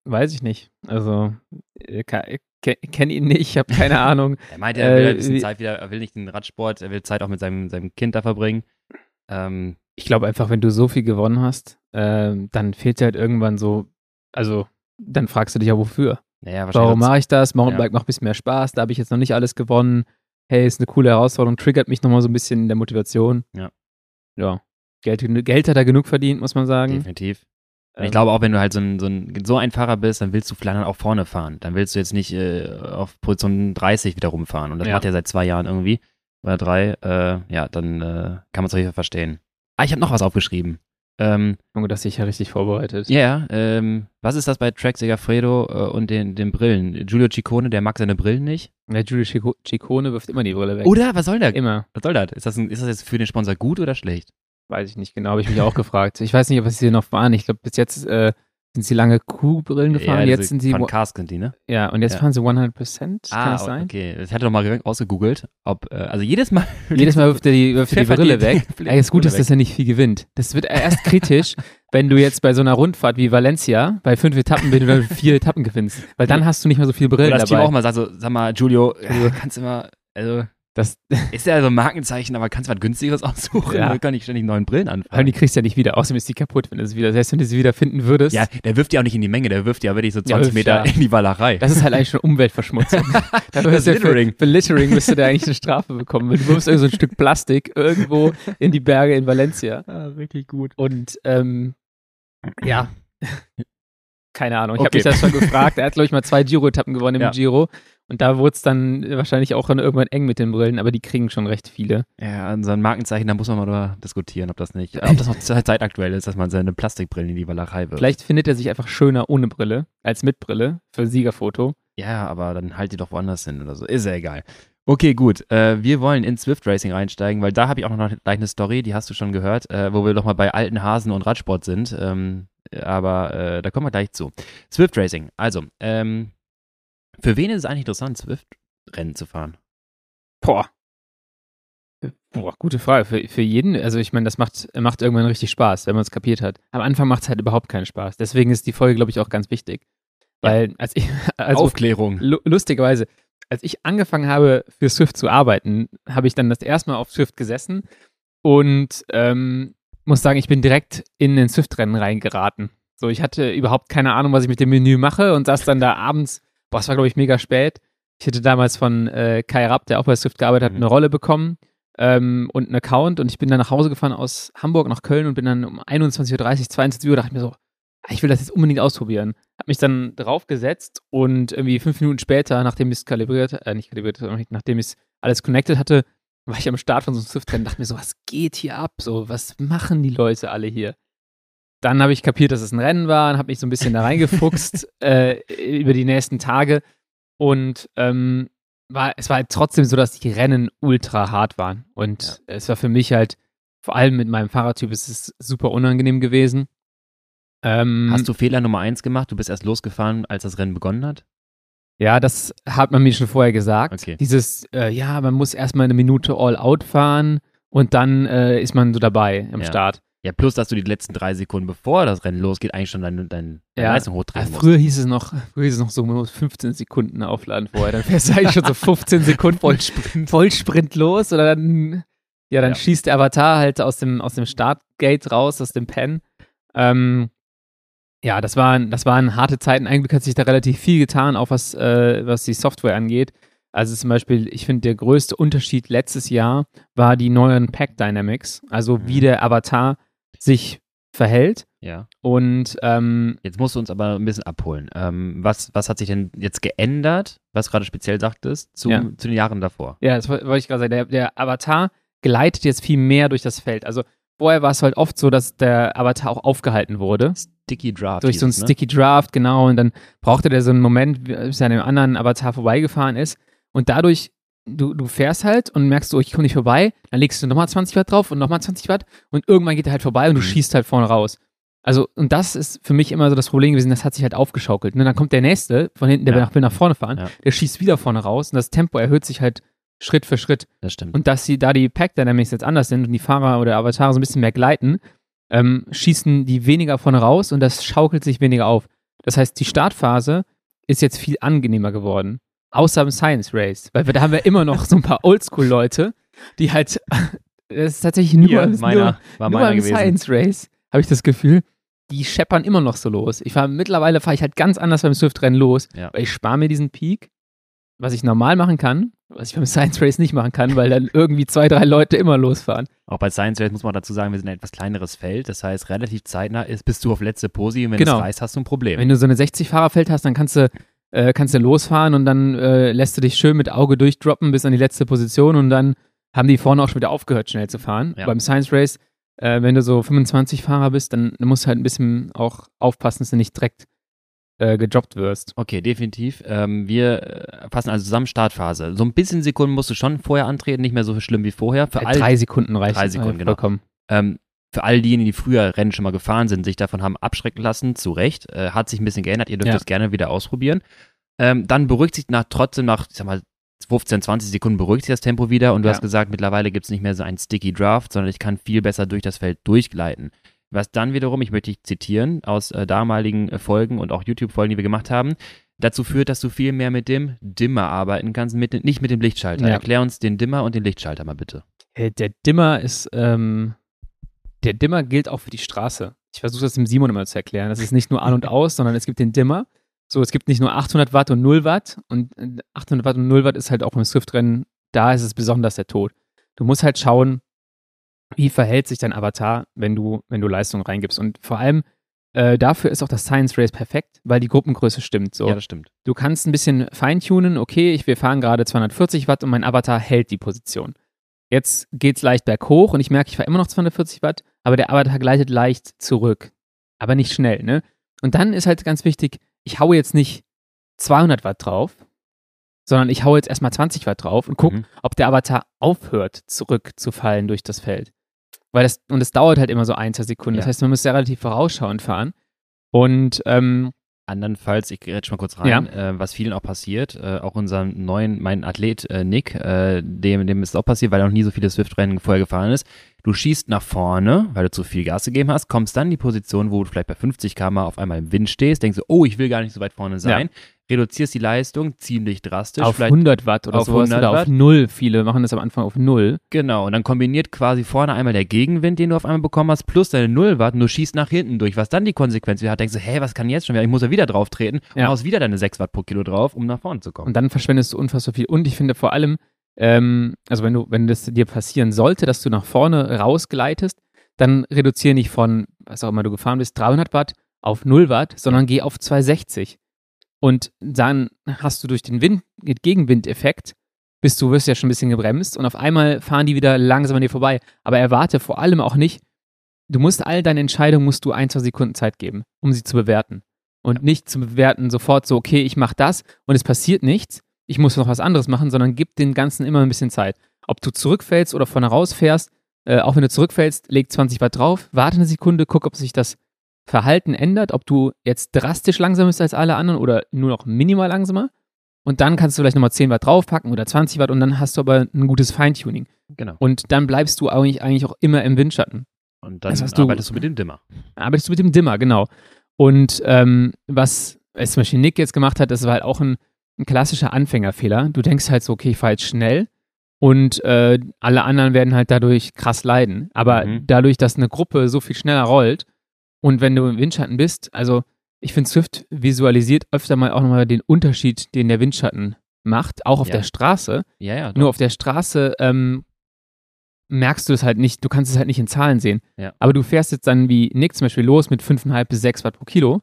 S2: weiß ich nicht. Also, äh, ka- kenne ihn nicht, ich habe keine Ahnung.
S1: Er meinte, er will ein bisschen Zeit wieder, er will nicht den Radsport, er will Zeit auch mit seinem, seinem Kind da verbringen.
S2: Ähm, ich glaube einfach, wenn du so viel gewonnen hast, äh, dann fehlt dir halt irgendwann so, also dann fragst du dich ja wofür.
S1: Naja,
S2: Warum mache ich das? Mountainbike ja. macht ein bisschen mehr Spaß, da habe ich jetzt noch nicht alles gewonnen. Hey, ist eine coole Herausforderung, triggert mich nochmal so ein bisschen in der Motivation.
S1: Ja.
S2: Ja. Geld, Geld hat er genug verdient, muss man sagen.
S1: Definitiv. Und ich ähm. glaube auch, wenn du halt so ein, so ein, so ein Fahrer bist, dann willst du vielleicht auch vorne fahren. Dann willst du jetzt nicht äh, auf Position 30 wieder rumfahren. Und das ja. macht er seit zwei Jahren irgendwie. Oder drei. Äh, ja, dann äh, kann man es auf jeden Fall verstehen. Ah, ich habe noch was aufgeschrieben.
S2: Ähm, Junge, das sich ja richtig vorbereitet.
S1: Ja, yeah, ähm, was ist das bei Track Segafredo äh, und den, den Brillen? Giulio Ciccone, der mag seine Brillen nicht?
S2: Ja, Giulio Ciccone wirft immer die Brille weg.
S1: Oder? Was soll der?
S2: Immer.
S1: Was soll das? Ist das, ein, ist das jetzt für den Sponsor gut oder schlecht?
S2: Weiß ich nicht genau, habe ich mich auch gefragt. Ich weiß nicht, ob es hier noch waren. Ich glaube, bis jetzt äh, sind sie lange Kuhbrillen gefahren.
S1: Ja,
S2: jetzt sind sie.
S1: Von Kask sind die, ne?
S2: Ja, und jetzt
S1: ja.
S2: fahren sie 100%.
S1: Ah,
S2: kann das sein?
S1: okay. Ich hatte doch mal ausgegoogelt, ob, äh, also jedes Mal.
S2: jedes Mal wirft er die, wirft die Brille die, weg. Das Gute ist, dass er nicht viel gewinnt. Das wird erst kritisch, wenn du jetzt bei so einer Rundfahrt wie Valencia bei fünf Etappen, wenn du dann vier Etappen gewinnst. Weil dann hast du nicht mehr so viel Brillen Oder das dabei.
S1: Team auch mal sagt so, sag mal, Giulio, also, kannst du immer, also das ist ja so ein Markenzeichen, aber kannst du was günstigeres aussuchen? Ja. Dann kann ich ständig neuen Brillen anfangen.
S2: Aber die kriegst du ja nicht wieder. Außerdem ist die kaputt, wenn du sie wieder, selbst wenn du sie wieder finden würdest.
S1: Ja, der wirft ja auch nicht in die Menge, der wirft ja wirklich so 20 ja, Meter ja. in die Wallerei.
S2: Das ist halt eigentlich schon Umweltverschmutzung.
S1: das ist Littering.
S2: Für, für Littering müsste der eigentlich eine Strafe bekommen. Du wirfst irgend so ein Stück Plastik irgendwo in die Berge in Valencia.
S1: Ah, wirklich gut.
S2: Und ähm, ja, keine Ahnung. Ich okay. habe mich das schon gefragt. Er hat, glaube ich, mal zwei Giro-Etappen gewonnen im ja. Giro. Und da wurde es dann wahrscheinlich auch irgendwann eng mit den Brillen, aber die kriegen schon recht viele.
S1: Ja, an so ein Markenzeichen, da muss man mal drüber diskutieren, ob das nicht, ob das noch zeitaktuell ist, dass man seine Plastikbrillen in die Wallerei wirft.
S2: Vielleicht findet er sich einfach schöner ohne Brille als mit Brille für Siegerfoto.
S1: Ja, aber dann halt die doch woanders hin oder so. Ist ja egal. Okay, gut. Äh, wir wollen in Swift Racing einsteigen, weil da habe ich auch noch gleich eine Story, die hast du schon gehört, äh, wo wir doch mal bei alten Hasen und Radsport sind. Ähm, aber äh, da kommen wir gleich zu. Swift Racing. Also, ähm, für wen ist es eigentlich interessant, Swift-Rennen zu fahren?
S2: Boah. Boah, gute Frage. Für, für jeden, also ich meine, das macht, macht irgendwann richtig Spaß, wenn man es kapiert hat. Am Anfang macht es halt überhaupt keinen Spaß. Deswegen ist die Folge, glaube ich, auch ganz wichtig. Weil als ich.
S1: Also, Aufklärung.
S2: Lustigerweise, als ich angefangen habe, für Swift zu arbeiten, habe ich dann das erste Mal auf Swift gesessen und ähm, muss sagen, ich bin direkt in den Swift-Rennen reingeraten. So, ich hatte überhaupt keine Ahnung, was ich mit dem Menü mache und saß dann da abends boah, es war, glaube ich, mega spät. Ich hätte damals von äh, Kai Rapp, der auch bei Swift gearbeitet hat, mhm. eine Rolle bekommen ähm, und einen Account und ich bin dann nach Hause gefahren aus Hamburg nach Köln und bin dann um 21.30 Uhr, 22 Uhr, dachte ich mir so, ah, ich will das jetzt unbedingt ausprobieren. Hab mich dann draufgesetzt und irgendwie fünf Minuten später, nachdem ich es kalibriert, äh, nicht kalibriert, nachdem ich es alles connected hatte, war ich am Start von so einem Swift-Rennen und dachte mir so, was geht hier ab? So, was machen die Leute alle hier? Dann habe ich kapiert, dass es ein Rennen war und habe mich so ein bisschen da reingefuchst äh, über die nächsten Tage. Und ähm, war, es war halt trotzdem so, dass die Rennen ultra hart waren. Und ja. es war für mich halt, vor allem mit meinem Fahrradtyp, es ist super unangenehm gewesen.
S1: Ähm, Hast du Fehler Nummer eins gemacht? Du bist erst losgefahren, als das Rennen begonnen hat?
S2: Ja, das hat man mir schon vorher gesagt.
S1: Okay.
S2: Dieses, äh, ja, man muss erstmal eine Minute All-Out fahren und dann äh, ist man so dabei am
S1: ja.
S2: Start.
S1: Ja, plus, dass du die letzten drei Sekunden, bevor das Rennen losgeht, eigentlich schon deine, deine,
S2: ja.
S1: Leistung hochdrehen
S2: musst. Früher hieß es noch, früher hieß es noch so, man muss 15 Sekunden aufladen vorher. Dann fährst du eigentlich schon so 15 Sekunden Vollsprint, Vollsprint los oder dann, ja, dann ja. schießt der Avatar halt aus dem, aus dem Startgate raus, aus dem Pen. Ähm, ja, das waren, das waren harte Zeiten. Eigentlich hat sich da relativ viel getan, auch was, äh, was die Software angeht. Also zum Beispiel, ich finde, der größte Unterschied letztes Jahr war die neuen Pack Dynamics. Also mhm. wie der Avatar sich verhält.
S1: Ja.
S2: Und ähm,
S1: jetzt musst du uns aber ein bisschen abholen. Ähm, was, was hat sich denn jetzt geändert, was gerade speziell sagtest, zu, ja. zu den Jahren davor?
S2: Ja, das wollte ich gerade sagen. Der, der Avatar gleitet jetzt viel mehr durch das Feld. Also vorher war es halt oft so, dass der Avatar auch aufgehalten wurde.
S1: Sticky Draft.
S2: Durch so einen ne? Sticky Draft, genau. Und dann brauchte der so einen Moment, bis er an dem anderen Avatar vorbeigefahren ist. Und dadurch du, du fährst halt und merkst, oh, ich komme nicht vorbei, dann legst du nochmal 20 Watt drauf und nochmal 20 Watt und irgendwann geht er halt vorbei und du mhm. schießt halt vorne raus. Also, und das ist für mich immer so das Problem gewesen, das hat sich halt aufgeschaukelt. Und dann kommt der nächste von hinten, der ja. will nach vorne fahren, ja. der schießt wieder vorne raus und das Tempo erhöht sich halt Schritt für Schritt.
S1: Das stimmt.
S2: Und dass sie, da die Pack Dynamics jetzt anders sind und die Fahrer oder Avatare so ein bisschen mehr gleiten, ähm, schießen die weniger vorne raus und das schaukelt sich weniger auf. Das heißt, die Startphase ist jetzt viel angenehmer geworden. Außer im Science Race, weil wir, da haben wir immer noch so ein paar Oldschool-Leute, die halt, das ist tatsächlich nur,
S1: Hier, meiner,
S2: nur,
S1: war
S2: nur im. Science Race, habe ich das Gefühl, die scheppern immer noch so los. Ich fahre mittlerweile fahre ich halt ganz anders beim Swift-Rennen los,
S1: Ja.
S2: weil ich spare mir diesen Peak, was ich normal machen kann, was ich beim Science Race nicht machen kann, weil dann irgendwie zwei, drei Leute immer losfahren.
S1: Auch bei Science Race muss man dazu sagen, wir sind ein etwas kleineres Feld. Das heißt, relativ zeitnah ist, bist du auf letzte Posi und wenn
S2: Genau.
S1: es reißt, hast du ein Problem.
S2: Wenn du so eine 60-Fahrer-Feld hast, dann kannst du, äh, kannst du losfahren und dann äh, lässt du dich schön mit Auge durchdroppen bis an die letzte Position und dann haben die vorne auch schon wieder aufgehört, schnell zu fahren.
S1: Ja.
S2: Beim Science Race, äh, wenn du so 25 Fahrer bist, dann, musst du halt ein bisschen auch aufpassen, dass du nicht direkt äh, gedroppt wirst.
S1: Okay, definitiv. Ähm, wir äh, fassen also zusammen Startphase. So ein bisschen Sekunden musst du schon vorher antreten, nicht mehr so schlimm wie vorher. Für
S2: Äh,
S1: all,
S2: drei Sekunden reichen.
S1: Drei Sekunden,
S2: äh,
S1: genau.
S2: vollkommen.
S1: ähm, für all diejenigen, die früher Rennen schon mal gefahren sind, sich davon haben abschrecken lassen, zu Recht. Äh, hat sich ein bisschen geändert. Ihr dürft
S2: Ja.
S1: das gerne wieder ausprobieren. Ähm, dann beruhigt sich nach trotzdem nach, ich sag mal, 15, 20 Sekunden beruhigt sich das Tempo wieder und du
S2: Ja.
S1: hast gesagt, mittlerweile gibt es nicht mehr so einen Sticky Draft, sondern ich kann viel besser durch das Feld durchgleiten. Was dann wiederum, ich möchte dich zitieren, aus äh, damaligen äh, Folgen und auch YouTube-Folgen, die wir gemacht haben, dazu führt, dass du viel mehr mit dem Dimmer arbeiten kannst, mit, nicht mit dem Lichtschalter.
S2: Ja.
S1: Erklär uns den Dimmer und den Lichtschalter mal bitte.
S2: Äh, der Dimmer ist, ähm, der Dimmer gilt auch für die Straße. Ich versuche das dem Simon immer zu erklären. Das ist nicht nur an und aus, sondern es gibt den Dimmer. So, es gibt nicht nur 800 Watt und 0 Watt. Und äh, 800 Watt und 0 Watt ist halt auch beim Swift-Rennen, da ist es besonders der Tod. Du musst halt schauen, wie verhält sich dein Avatar, wenn du, wenn du Leistung reingibst. Und vor allem äh, dafür ist auch das Science Race perfekt, weil die Gruppengröße stimmt. So.
S1: Ja, das stimmt.
S2: Du kannst ein bisschen feintunen, okay, ich, wir fahren gerade 240 Watt und mein Avatar hält die Position. Jetzt geht's leicht berghoch und ich merke, ich fahre immer noch 240 Watt, aber der Avatar gleitet leicht zurück. Aber nicht schnell, ne? Und dann ist halt ganz wichtig, ich haue jetzt nicht 200 Watt drauf, sondern ich haue jetzt erstmal 20 Watt drauf und gucke,
S1: Mhm.
S2: ob der Avatar aufhört, zurückzufallen durch das Feld. Weil das, und es dauert halt immer so ein, zwei Sekunden. Das
S1: Ja.
S2: heißt, man muss ja relativ vorausschauend fahren. Und ähm,
S1: Andernfalls, ich grätsch mal kurz rein, äh, was vielen auch passiert, äh, auch unserem neuen, mein Athlet äh, Nick, äh, dem, dem ist es auch passiert, weil er noch nie so viele Swift-Rennen vorher gefahren ist. Du schießt nach vorne, weil du zu viel Gas gegeben hast, kommst dann in die Position, wo du vielleicht bei 50 km auf einmal im Wind stehst, denkst du, oh, ich will gar nicht so weit vorne sein, reduzierst die Leistung ziemlich drastisch.
S2: auf
S1: vielleicht
S2: 100 Watt oder
S1: auf
S2: sowas
S1: 100
S2: oder auf
S1: Watt.
S2: null. Viele machen das am Anfang auf null.
S1: Genau, und dann kombiniert quasi vorne einmal der Gegenwind, den du auf einmal bekommen hast, plus deine Nullwatt und du schießt nach hinten durch. Was dann die Konsequenz wieder hat, denkst du, hä, was kann jetzt schon wieder? Ich muss ja wieder drauf treten
S2: Ja.
S1: und haust wieder deine 6 Watt pro Kilo drauf, um nach vorne zu kommen.
S2: Und dann verschwendest du unfassbar viel. Und ich finde vor allem, ähm, also wenn du, wenn das dir passieren sollte, dass du nach vorne rausgleitest, dann reduziere nicht von, was auch immer du gefahren bist, 300 Watt auf 0 Watt, sondern geh auf 260. Und dann hast du durch den Wind, Gegenwindeffekt, bist du, wirst ja schon ein bisschen gebremst und auf einmal fahren die wieder langsam an dir vorbei. Aber erwarte vor allem auch nicht, du musst all deine Entscheidungen, musst du ein, zwei Sekunden Zeit geben, um sie zu bewerten. Und nicht zu bewerten sofort so, okay, ich mache das und es passiert nichts, ich muss noch was anderes machen, sondern gib den Ganzen immer ein bisschen Zeit. Ob du zurückfällst oder vorne rausfährst, äh, auch wenn du zurückfällst, leg 20 Watt drauf, warte eine Sekunde, guck, ob sich das Verhalten ändert, ob du jetzt drastisch langsamer bist als alle anderen oder nur noch minimal langsamer. Und dann kannst du vielleicht nochmal 10 Watt draufpacken oder 20 Watt und dann hast du aber ein gutes Feintuning.
S1: Genau.
S2: Und dann bleibst du eigentlich, eigentlich auch immer im Windschatten.
S1: Und dann
S2: Das hast du-
S1: arbeitest du mit dem Dimmer.
S2: Arbeitest du mit dem Dimmer, genau. Und ähm, was es zum Beispiel Nick jetzt gemacht hat, das war halt auch ein, ein klassischer Anfängerfehler. Du denkst halt so, okay, ich fahre jetzt schnell und äh, alle anderen werden halt dadurch krass leiden. Aber
S1: Mhm.
S2: dadurch, dass eine Gruppe so viel schneller rollt und wenn du im Windschatten bist, also ich finde, Swift visualisiert öfter mal auch nochmal den Unterschied, den der Windschatten macht, auch auf
S1: Ja.
S2: der Straße.
S1: Ja, ja.
S2: Nur auf der Straße ähm, merkst du es halt nicht, du kannst es halt nicht in Zahlen sehen.
S1: Ja.
S2: Aber du fährst jetzt dann wie Nick zum Beispiel los mit 5,5 bis 6 Watt pro Kilo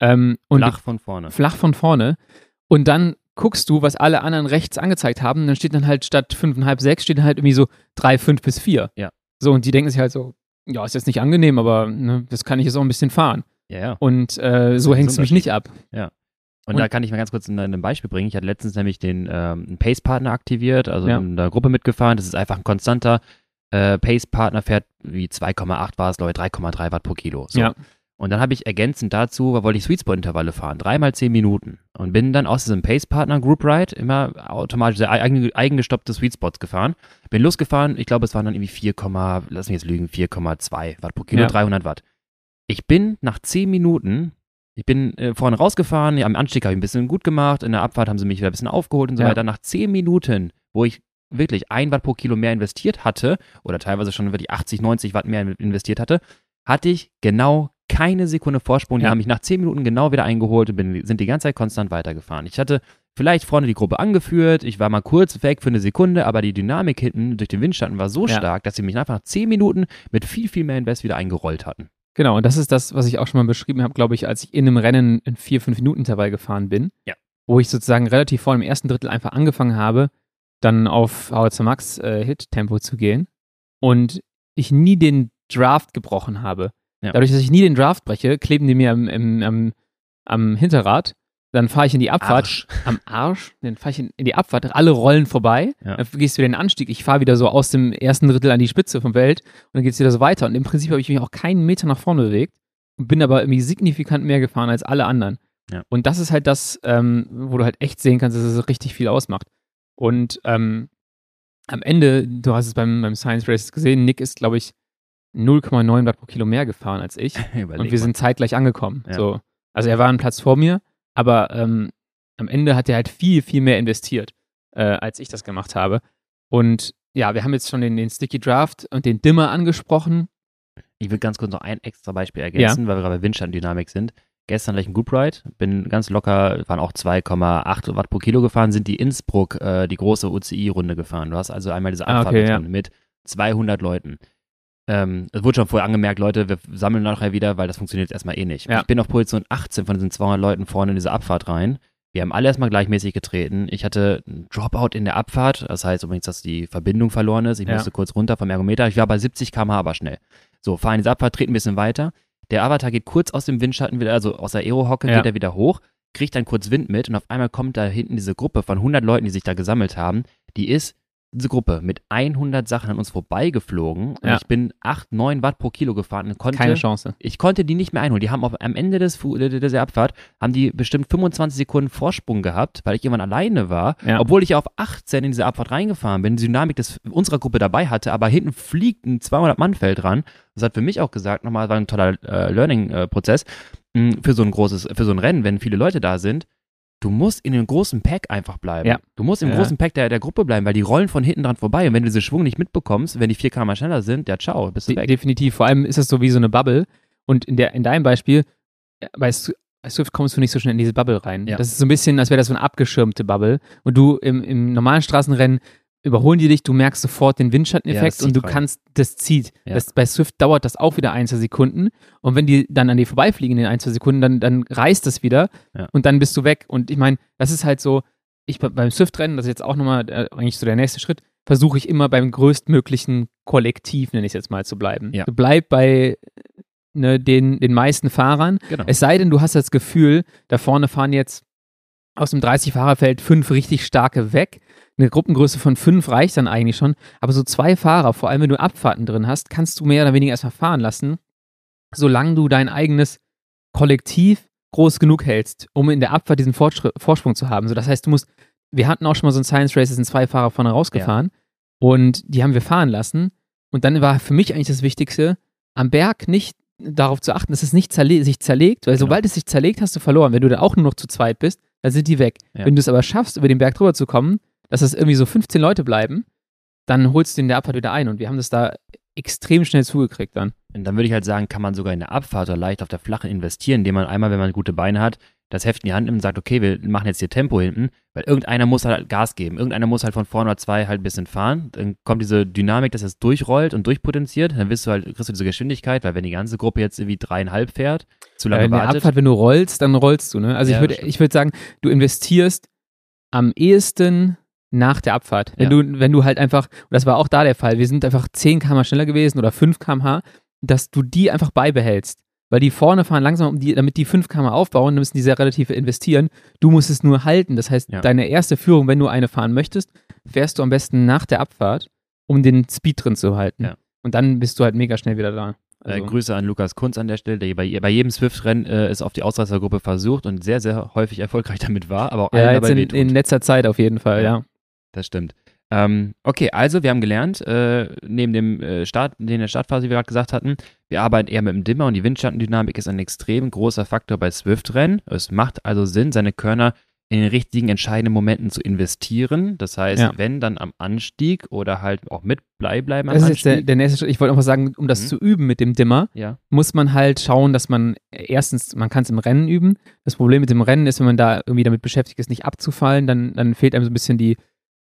S2: ähm, und
S1: flach von vorne.
S2: flach von vorne und dann guckst du, was alle anderen rechts angezeigt haben und dann steht dann halt statt 5,5, 6 steht dann halt irgendwie so 3, 5 bis 4.
S1: Ja.
S2: So und die denken sich halt so, ja, ist jetzt nicht angenehm, aber ne, das kann ich jetzt auch ein bisschen fahren.
S1: Ja, ja.
S2: Und äh, so hängst du mich nicht ab.
S1: Und,
S2: Und-
S1: da kann ich mal ganz kurz ein, ein Beispiel bringen. Ich hatte letztens nämlich den ähm, Pace-Partner aktiviert, also
S2: Ja.
S1: in der Gruppe mitgefahren. Das ist einfach ein konstanter äh, Pace-Partner, fährt wie 2,8 war es, glaube ich, 3,3 Watt pro Kilo. So.
S2: Ja.
S1: Und dann habe ich ergänzend dazu, wollte ich Sweet Spot Intervalle fahren, dreimal zehn Minuten. Und bin dann aus diesem Pace Partner Group Ride immer automatisch sehr eigen, eigengestoppte Sweet Spots gefahren. Bin losgefahren, ich glaube, es waren dann irgendwie 4, lass mich jetzt lügen, 4,2 Watt pro Kilo,
S2: Ja.
S1: 300 Watt. Ich bin nach zehn Minuten Ich bin äh, vorne rausgefahren, ja, am Anstieg habe ich ein bisschen gut gemacht, in der Abfahrt haben sie mich wieder ein bisschen aufgeholt und so
S2: Ja.
S1: weiter. Nach zehn Minuten, wo ich wirklich ein Watt pro Kilo mehr investiert hatte, oder teilweise schon wirklich 80, 90 Watt mehr investiert hatte, hatte ich genau keine Sekunde Vorsprung. Die
S2: Ja.
S1: haben mich nach zehn Minuten genau wieder eingeholt und bin, sind die ganze Zeit konstant weitergefahren. Ich hatte vielleicht vorne die Gruppe angeführt, ich war mal kurz weg für eine Sekunde, aber die Dynamik hinten durch den Windschatten war so
S2: Ja.
S1: stark, dass sie mich einfach nach zehn Minuten mit viel, viel mehr Invest wieder eingerollt hatten.
S2: Genau, und das ist das, was ich auch schon mal beschrieben habe, glaube ich, als ich in einem Rennen in vier, fünf Minuten Intervall gefahren bin.
S1: Ja.
S2: Wo ich sozusagen relativ vor dem ersten Drittel einfach angefangen habe, dann auf Howard Max äh, Hit-Tempo zu gehen und ich nie den Draft gebrochen habe.
S1: Ja.
S2: Dadurch, dass ich nie den Draft breche, kleben die mir am, im, am, am Hinterrad. Dann fahre ich in die Abfahrt.
S1: Arsch.
S2: Am Arsch. Dann fahre ich in, in die Abfahrt. Alle rollen vorbei.
S1: Ja.
S2: Dann gehst du wieder in den Anstieg. Ich fahre wieder so aus dem ersten Drittel an die Spitze vom Welt. Und dann geht es wieder so weiter. Und im Prinzip habe ich mich auch keinen Meter nach vorne bewegt. Und bin aber irgendwie signifikant mehr gefahren als alle anderen.
S1: Ja.
S2: Und das ist halt das, ähm, wo du halt echt sehen kannst, dass es richtig viel ausmacht. Und ähm, am Ende, du hast es beim, beim Science Race gesehen, Nick ist, glaube ich, 0,9 Watt pro Kilo mehr gefahren als ich. Und wir sind zeitgleich angekommen.
S1: Ja.
S2: So. Also er war einen Platz vor mir, aber ähm, am Ende hat er halt viel, viel mehr investiert, äh, als ich das gemacht habe. Und ja, wir haben jetzt schon den, den Sticky Draft und den Dimmer angesprochen.
S1: Ich will ganz kurz noch ein extra Beispiel ergänzen, weil wir gerade bei Windstanddynamik sind. Gestern gleich ein Good Ride, bin ganz locker, waren auch 2,8 Watt pro Kilo gefahren, sind die Innsbruck, äh, die große UCI-Runde gefahren. Du hast also einmal diese
S2: Ah,
S1: Abfahrt
S2: okay,
S1: mit,
S2: ja.
S1: mit 200 Leuten. Ähm, es wurde schon vorher angemerkt, Leute, wir sammeln nachher wieder, weil das funktioniert jetzt erstmal eh nicht.
S2: Ja.
S1: Ich bin auf Position 18 von diesen 200 Leuten vorne in diese Abfahrt rein. Wir haben alle erstmal gleichmäßig getreten. Ich hatte einen Dropout in der Abfahrt, das heißt übrigens, dass die Verbindung verloren ist. Ich
S2: Ja.
S1: musste kurz runter vom Ergometer. Ich war bei 70 km/h aber schnell. So, fahren diese Abfahrt, treten ein bisschen weiter. Der Avatar geht kurz aus dem Windschatten wieder, also aus der Aerohocke
S2: Ja.
S1: geht er wieder hoch, kriegt dann kurz Wind mit und auf einmal kommt da hinten diese Gruppe von 100 Leuten, die sich da gesammelt haben. Die ist, diese Gruppe, mit 100 Sachen an uns vorbeigeflogen und
S2: Ja.
S1: ich bin 8, 9 Watt pro Kilo gefahren und konnte,
S2: Keine Chance.
S1: ich konnte die nicht mehr einholen. Die haben auf, am Ende des, dieser Abfahrt, haben die bestimmt 25 Sekunden Vorsprung gehabt, weil ich irgendwann alleine war,
S2: Ja.
S1: obwohl ich auf 18 in diese Abfahrt reingefahren bin, die Dynamik des, unserer Gruppe dabei hatte, aber hinten fliegt ein 200-Mann-Feld ran. Das hat für mich auch gesagt, nochmal, war ein toller äh, Learning-Prozess mh, für so ein großes, für so ein Rennen, wenn viele Leute da sind. Du musst in dem großen Pack einfach bleiben.
S2: Ja.
S1: Du musst im
S2: Ja.
S1: großen Pack der, der Gruppe bleiben, weil die rollen von hinten dran vorbei. Und wenn du diese Schwung nicht mitbekommst, wenn die 4 km schneller sind, ja, ciao, bist du
S2: De
S1: weg.
S2: definitiv. Vor allem ist das so wie so eine Bubble. Und in, der, in deinem Beispiel, äh, bei, bei Swift kommst du nicht so schnell in diese Bubble rein.
S1: Ja.
S2: Das ist so ein bisschen, als wäre das so eine abgeschirmte Bubble. Und du im, im normalen Straßenrennen überholen die dich, du merkst sofort den
S1: Ja,
S2: Windschatteneffekt
S1: das
S2: und du
S1: rein.
S2: kannst, das zieht.
S1: Ja.
S2: Das, bei Swift dauert das auch wieder ein, zwei Sekunden. Und wenn die dann an dir vorbeifliegen in den ein, zwei Sekunden, dann, dann reißt das wieder
S1: Ja.
S2: und dann bist du weg. Und ich meine, das ist halt so, ich be- beim Swift-Rennen, das ist jetzt auch nochmal äh, eigentlich so der nächste Schritt, versuche ich immer beim größtmöglichen Kollektiv, nenne ich es jetzt mal, zu bleiben.
S1: Ja.
S2: Du bleib bei ne, den, den meisten Fahrern.
S1: Genau.
S2: Es sei denn, du hast das Gefühl, da vorne fahren jetzt aus dem 30-Fahrerfeld fünf richtig starke weg. Eine Gruppengröße von fünf reicht dann eigentlich schon. Aber so zwei Fahrer, vor allem wenn du Abfahrten drin hast, kannst du mehr oder weniger erstmal fahren lassen, solange du dein eigenes Kollektiv groß genug hältst, um in der Abfahrt diesen Fortschritt, Vorsprung zu haben. So, das heißt, du musst, wir hatten auch schon mal so ein Science Race, da sind zwei Fahrer vorne rausgefahren und die haben wir fahren lassen. Und dann war für mich eigentlich das Wichtigste, am Berg nicht darauf zu achten, dass es nicht zerle sich zerlegt, weil
S1: Genau.
S2: sobald es sich zerlegt, hast du verloren. Wenn du da auch nur noch zu zweit bist, dann sind die weg.
S1: Ja.
S2: Wenn du es aber schaffst, über den Berg drüber zu kommen, dass das irgendwie so 15 Leute bleiben, dann holst du den der Abfahrt wieder ein. Und wir haben das da extrem schnell zugekriegt dann.
S1: Und dann würde ich halt sagen, kann man sogar in der Abfahrt oder leicht auf der Flachen investieren, indem man einmal, wenn man gute Beine hat, das Heft in die Hand nimmt und sagt, okay, wir machen jetzt hier Tempo hinten, weil irgendeiner muss halt Gas geben. Irgendeiner muss halt von vorne oder zwei halt ein bisschen fahren. Dann kommt diese Dynamik, dass es durchrollt und durchpotenziert. Dann wirst du halt, kriegst du diese Geschwindigkeit, weil wenn die ganze Gruppe jetzt irgendwie dreieinhalb fährt, zu
S2: Äh,
S1: lange
S2: in der
S1: wartet.
S2: Abfahrt, wenn du rollst, dann rollst du. Ne? Also
S1: Ja,
S2: ich würde ich würd sagen, du investierst am ehesten nach der Abfahrt. Wenn,
S1: Ja.
S2: du, wenn du halt einfach, und das war auch da der Fall, wir sind einfach 10 km schneller gewesen oder 5 km/h, dass du die einfach beibehältst. Weil die vorne fahren langsam, um die, damit die 5 km aufbauen, dann müssen die sehr relativ investieren. Du musst es nur halten. Das heißt,
S1: Ja.
S2: deine erste Führung, wenn du eine fahren möchtest, fährst du am besten nach der Abfahrt, um den Speed drin zu halten.
S1: Ja.
S2: Und dann bist du halt mega schnell wieder da.
S1: Äh,
S2: Also,
S1: Grüße an Lukas Kunz an der Stelle, der bei, bei jedem Swift-Rennen äh, es auf die Ausreißergruppe versucht und sehr, sehr häufig erfolgreich damit war, aber auch
S2: ja, jetzt in, in letzter Zeit auf jeden Fall,
S1: Ja.
S2: ja.
S1: Das stimmt. Ähm, okay, also wir haben gelernt, äh, neben dem äh, Start, den der Startphase, wie wir gerade gesagt hatten, wir arbeiten eher mit dem Dimmer und die Windschattendynamik ist ein extrem großer Faktor bei Swift-Rennen. Es macht also Sinn, seine Körner in den richtigen entscheidenden Momenten zu investieren. Das heißt,
S2: Ja.
S1: wenn dann am Anstieg oder halt auch mit bleiben am
S2: Das ist jetzt
S1: Anstieg.
S2: der, der nächste Schritt. Ich wollte einfach sagen, um das
S1: Mhm.
S2: zu üben mit dem Dimmer,
S1: ja,
S2: muss man halt schauen, dass man erstens, man kann es im Rennen üben. Das Problem mit dem Rennen ist, wenn man da irgendwie damit beschäftigt ist, nicht abzufallen, dann, dann fehlt einem so ein bisschen die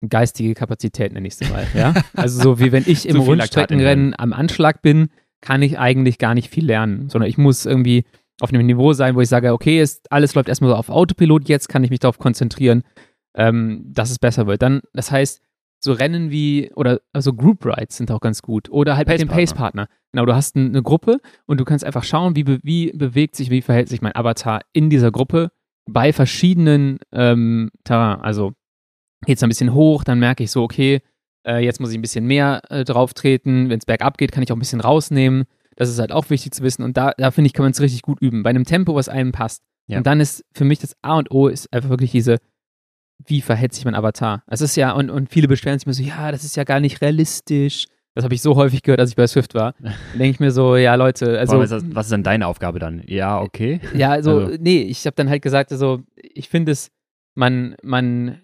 S2: geistige Kapazität, nenne ich es mal. Ja? Also so wie wenn ich im Rundstreckenrennen am Anschlag bin, kann ich eigentlich gar nicht viel lernen, sondern ich muss irgendwie auf einem Niveau sein, wo ich sage, okay, ist, alles läuft erstmal so auf Autopilot, jetzt kann ich mich darauf konzentrieren, ähm, dass es besser wird. Dann, das heißt, so Rennen wie, oder also Group Rides sind auch ganz gut. Oder halt mit dem
S1: Pace-Partner.
S2: Pace-Partner. Genau, du hast ein, eine Gruppe und du kannst einfach schauen, wie, be wie bewegt sich, wie verhält sich mein Avatar in dieser Gruppe bei verschiedenen ähm, Terrain. Also geht es ein bisschen hoch, dann merke ich so, okay, äh, jetzt muss ich ein bisschen mehr äh, drauf treten. Wenn es bergab geht, kann ich auch ein bisschen rausnehmen. Das ist halt auch wichtig zu wissen. Und da, da finde ich, kann man es richtig gut üben. Bei einem Tempo, was einem passt.
S1: Ja.
S2: Und dann ist für mich das A und O ist einfach wirklich diese, wie verhält sich mein Avatar? Es ist ja, und, und viele beschweren sich immer so, ja, das ist ja gar nicht realistisch. Das habe ich so häufig gehört, als ich bei Swift war. Dann denke ich mir so, ja, Leute, also.
S1: was, ist das, was ist dann deine Aufgabe dann? Ja, okay.
S2: Ja, also,
S1: Also-
S2: nee, ich habe dann halt gesagt, also, ich finde es, man, man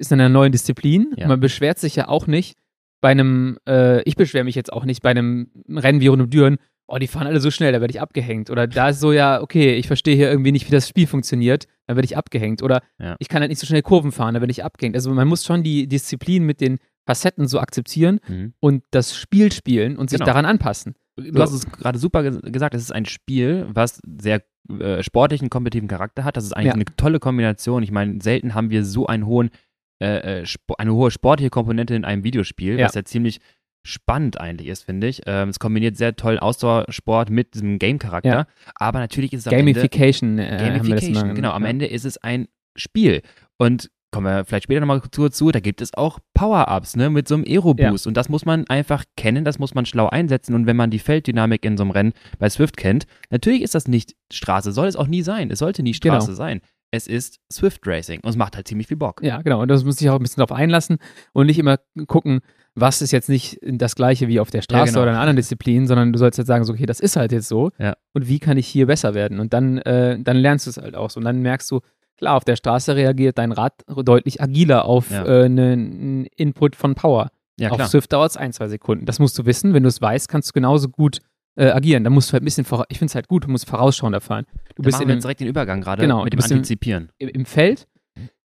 S2: ist in einer neuen Disziplin.
S1: Ja.
S2: Man beschwert sich ja auch nicht bei einem, äh, ich beschwere mich jetzt auch nicht bei einem Rennen wie Rund um Düren, oh, die fahren alle so schnell, da werde ich abgehängt. Oder da ist so, ja, okay, ich verstehe hier irgendwie nicht, wie das Spiel funktioniert, da werde ich abgehängt. Oder
S1: Ja.
S2: ich kann halt nicht so schnell Kurven fahren, da werde ich abgehängt. Also man muss schon die Disziplin mit den Facetten so akzeptieren
S1: Mhm.
S2: und das Spiel spielen und sich
S1: Genau.
S2: daran anpassen.
S1: Du hast es gerade super ges- gesagt, es ist ein Spiel, was sehr äh, sportlichen, kompetitiven Charakter hat. Das ist eigentlich
S2: Ja.
S1: eine tolle Kombination. Ich meine, selten haben wir so einen hohen, äh, äh, eine hohe sportliche Komponente in einem Videospiel,
S2: Ja.
S1: was ja ziemlich spannend eigentlich ist, finde ich. Ähm, es kombiniert sehr toll Ausdauersport mit diesem Game-Charakter.
S2: Ja.
S1: Aber natürlich ist es am Ende
S2: Gamification, äh, wir das
S1: Gamification,
S2: mal
S1: genau. Am
S2: ja.
S1: Ende ist es ein Spiel. Und kommen wir vielleicht später nochmal dazu, da gibt es auch Power-Ups, ne, mit so einem Aero-Boost. Und das muss man einfach kennen, das muss man schlau einsetzen. Und wenn man die Felddynamik in so einem Rennen bei Swift kennt, natürlich ist das nicht Straße, soll es auch nie sein. Es sollte nie Straße
S2: Genau.
S1: sein. Es ist Swift Racing und es macht halt ziemlich viel Bock.
S2: Ja, genau. Und das muss ich auch ein bisschen darauf einlassen und nicht immer gucken, was ist jetzt nicht das gleiche wie auf der Straße
S1: genau.
S2: oder in anderen Disziplin, sondern du sollst jetzt sagen, so, okay, das ist halt jetzt so.
S1: Ja.
S2: Und wie kann ich hier besser werden? Und dann, äh, dann lernst du es halt auch so. Und dann merkst du, klar, auf der Straße reagiert dein Rad deutlich agiler auf
S1: Ja.
S2: äh, einen Input von Power.
S1: Ja,
S2: auf. Swift dauert es ein, zwei Sekunden. Das musst du wissen. Wenn du es weißt, kannst du genauso gut äh, agieren. Da musst du halt ein bisschen, ich finde es halt gut, du musst vorausschauender fahren. Du
S1: Da
S2: bist in einem,
S1: direkt den Übergang gerade
S2: Genau,
S1: mit dem Antizipieren.
S2: im, im Feld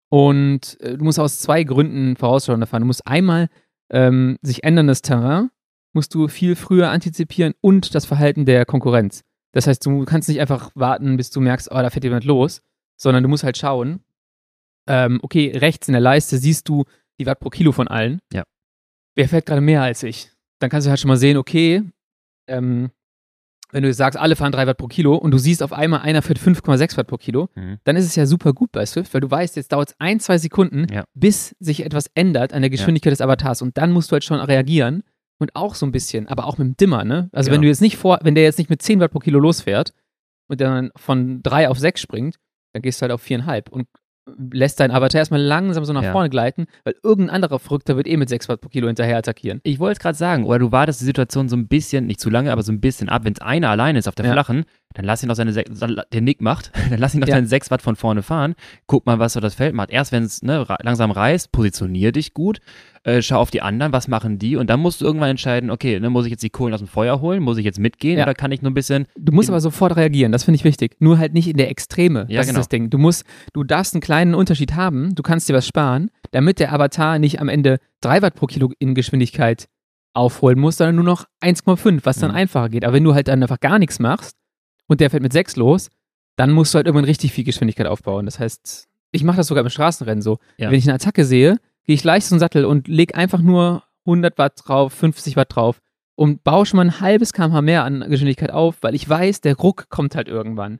S2: und äh, du musst aus zwei Gründen vorausschauender fahren. Du musst einmal ähm, sich änderndes Terrain, musst du viel früher antizipieren und das Verhalten der Konkurrenz. Das heißt, du kannst nicht einfach warten, bis du merkst, oh, da fährt jemand los, sondern du musst halt schauen, ähm, okay, rechts in der Leiste siehst du die Watt pro Kilo von allen.
S1: Ja.
S2: Wer fährt gerade mehr als ich? Dann kannst du halt schon mal sehen, okay, ähm, wenn du sagst, alle fahren 3 Watt pro Kilo und du siehst auf einmal, einer fährt 5,6 Watt pro Kilo,
S1: Mhm.
S2: dann ist es ja super gut bei Swift, weil du weißt, jetzt dauert es ein, zwei Sekunden,
S1: Ja.
S2: bis sich etwas ändert an der Geschwindigkeit des Avatars und dann musst du halt schon reagieren und auch so ein bisschen, aber auch mit dem Dimmer, ne? Also wenn
S1: Genau.
S2: du jetzt nicht vor, wenn der jetzt nicht mit 10 Watt pro Kilo losfährt und dann von 3 auf 6 springt, dann gehst du halt auf 4,5 und lässt deinen Avatar erstmal langsam so nach
S1: Ja.
S2: vorne gleiten, weil irgendein anderer Verrückter wird eh mit 6 Watt pro Kilo hinterher attackieren.
S1: Ich wollte es gerade sagen, oder du wartest die Situation so ein bisschen, nicht zu lange, aber so ein bisschen ab. Wenn es einer allein ist auf der
S2: Ja.
S1: flachen, dann lass ihn doch seine, der Nick macht, dann lass ihn doch
S2: Ja.
S1: seine 6 Watt von vorne fahren. Guck mal, was so das Feld macht. Erst wenn es ne, langsam reißt, positionier dich gut, äh, schau auf die anderen, was machen die und dann musst du irgendwann entscheiden, okay, ne, muss ich jetzt die Kohlen aus dem Feuer holen, muss ich jetzt mitgehen
S2: Ja.
S1: oder kann ich nur ein bisschen,
S2: Du musst aber sofort reagieren, das finde ich wichtig. Nur halt nicht in der Extreme.
S1: Ja,
S2: das
S1: genau.
S2: ist das Ding. Du musst, du darfst einen kleinen Unterschied haben, du kannst dir was sparen, damit der Avatar nicht am Ende 3 Watt pro Kilo in Geschwindigkeit aufholen muss, sondern nur noch 1,5, was dann
S1: Mhm.
S2: einfacher geht. Aber wenn du halt dann einfach gar nichts machst und der fährt mit 6 los, dann musst du halt irgendwann richtig viel Geschwindigkeit aufbauen. Das heißt, ich mache das sogar im Straßenrennen so.
S1: Ja.
S2: Wenn ich eine Attacke sehe, gehe ich leicht zum Sattel und leg einfach nur 100 Watt drauf, 50 Watt drauf und baue schon mal ein halbes kmh mehr an Geschwindigkeit auf, weil ich weiß, der Ruck kommt halt irgendwann.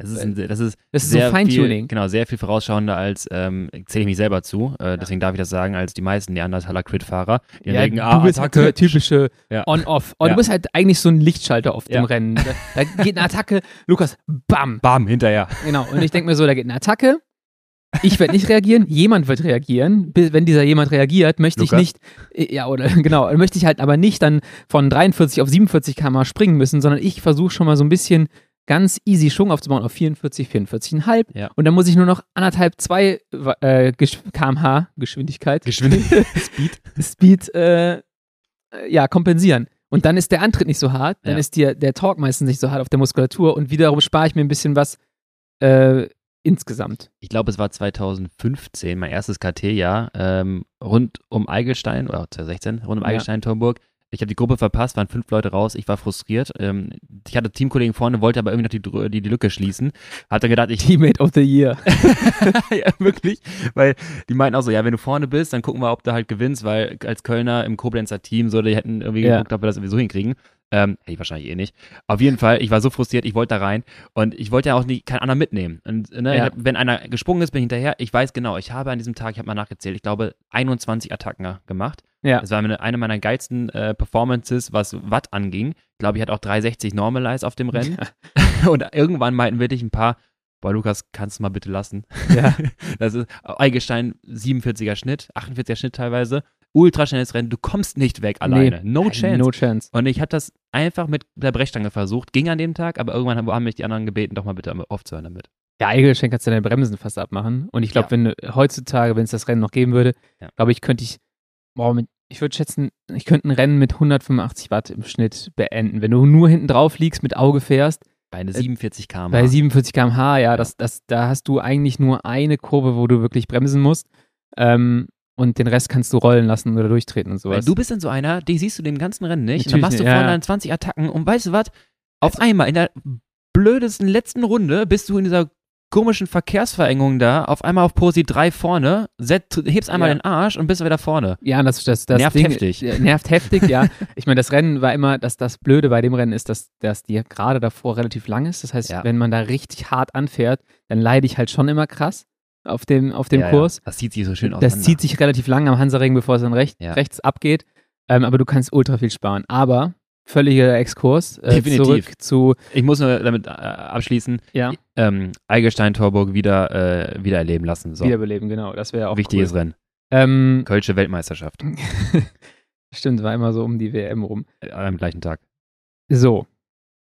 S1: Das ist, ein, das ist
S2: Das ist
S1: sehr
S2: so Feintuning.
S1: Viel, genau, sehr viel vorausschauender als, ähm, zähle ich mich selber zu, äh, deswegen darf ich das sagen, als die meisten Neandertaler Crit-Fahrer, die
S2: Ja,
S1: denken,
S2: du
S1: ah,
S2: bist halt
S1: Attacke.
S2: der typische
S1: Ja.
S2: On-Off. Und
S1: Ja.
S2: du bist halt eigentlich so ein Lichtschalter auf dem
S1: Ja.
S2: Rennen. Da, da geht eine Attacke, Lukas, bam.
S1: Bam, hinterher.
S2: Genau. Und ich denke mir so, da geht eine Attacke, Ich werde nicht reagieren, jemand wird reagieren. Wenn dieser jemand reagiert, möchte
S1: Lukas?
S2: ich nicht, äh, ja, oder genau, möchte ich halt aber nicht dann von 43 auf 47 km springen müssen, sondern ich versuche schon mal so ein bisschen ganz easy Schwung aufzubauen auf 44, 44,5.
S1: Ja.
S2: Und dann muss ich nur noch anderthalb, zwei äh, kmh Geschwindigkeit,
S1: Geschwindigkeit. Speed.
S2: Speed, äh, äh, ja, kompensieren. Und dann ist der Antritt nicht so hart, dann
S1: Ja.
S2: ist dir der Torque meistens nicht so hart auf der Muskulatur und wiederum spare ich mir ein bisschen was äh, insgesamt.
S1: Ich glaube, es war 2015, mein erstes KT-Jahr, ähm, rund um Eigelstein, oder 2016, rund um
S2: Ja.
S1: Eigelstein, Torburg. Ich habe die Gruppe verpasst, waren fünf Leute raus, ich war frustriert. Ähm, ich hatte Teamkollegen vorne, wollte aber irgendwie noch die, die, die Lücke schließen. Hat dann gedacht, ich
S2: Teammate of the Year.
S1: ja, wirklich. Weil die meinten auch so, ja, wenn du vorne bist, dann gucken wir, ob du halt gewinnst, weil als Kölner im Koblenzer Team so, die hätten irgendwie
S2: Ja.
S1: geguckt, ob wir das sowieso hinkriegen. Ähm, hätte ich wahrscheinlich eh nicht. Auf jeden Fall, ich war so frustriert, ich wollte da rein und ich wollte ja auch nie, keinen anderen mitnehmen. Und ne,
S2: Ja.
S1: wenn einer gesprungen ist, bin ich hinterher. Ich weiß genau, ich habe an diesem Tag, ich habe mal nachgezählt, ich glaube 21 Attacken gemacht.
S2: Ja.
S1: Das war meine, eine meiner geilsten äh, Performances, was Watt anging. Ich glaube, ich hatte auch 360 Normalize auf dem Rennen. und irgendwann meinten wirklich ein paar, boah, Lukas, kannst du mal bitte lassen.
S2: Ja.
S1: Das ist Eigelstein 47er Schnitt, 48er Schnitt teilweise. Ultraschnelles Rennen, du kommst nicht weg alleine. No chance.
S2: No chance.
S1: Und ich habe das einfach mit der Brechstange versucht, ging an dem Tag, aber irgendwann haben, haben mich die anderen gebeten, doch mal bitte aufzuhören damit.
S2: Ja, Eigelstein kannst du deine Bremsen fast abmachen. Und ich glaube,
S1: Ja.
S2: wenn du heutzutage, wenn es das Rennen noch geben würde,
S1: Ja.
S2: glaube ich, könnte ich, boah, mit, ich würde schätzen, ich könnte ein Rennen mit 185 Watt im Schnitt beenden. Wenn du nur hinten drauf liegst, mit Auge fährst,
S1: Bei einer 47 km.
S2: bei 47 km/h, ja, das, das, da hast du eigentlich nur eine Kurve, wo du wirklich bremsen musst. Ähm, und den Rest kannst du rollen lassen oder durchtreten und
S1: Weil
S2: sowas.
S1: du bist dann so einer, die siehst du dem ganzen Rennen nicht. und
S2: Natürlich
S1: dann machst du vorne dann 20 Attacken und weißt du was? Auf einmal in der blödesten letzten Runde bist du in dieser komischen Verkehrsverengung da, auf einmal auf Posi 3 vorne, set, hebst einmal
S2: Ja.
S1: den Arsch und bist wieder vorne.
S2: Ja, das, das, das
S1: Nervt
S2: Ding,
S1: heftig.
S2: Nervt heftig, ja. Ich meine, das Rennen war immer, dass das Blöde bei dem Rennen ist, dass, dass die gerade davor relativ lang ist. Das heißt,
S1: Ja.
S2: wenn man da richtig hart anfährt, dann leide ich halt schon immer krass auf dem, auf dem
S1: Ja,
S2: Kurs.
S1: Ja. Das sieht sich so schön aus.
S2: Das zieht sich relativ lang am Hansaring, bevor es dann recht,
S1: Ja.
S2: rechts abgeht. Ähm, aber du kannst ultra viel sparen. Aber völliger Exkurs. Äh,
S1: Definitiv.
S2: Zurück zu,
S1: Ich muss nur damit äh, abschließen,
S2: ja,
S1: ähm, Eigelstein Torburg wieder, äh, wieder erleben lassen. So.
S2: wiederbeleben, genau. Das wäre auch
S1: Wichtiges
S2: cool.
S1: Rennen.
S2: Ähm,
S1: Kölsche Weltmeisterschaft.
S2: stimmt, war immer so um die WM rum.
S1: Am gleichen Tag.
S2: So.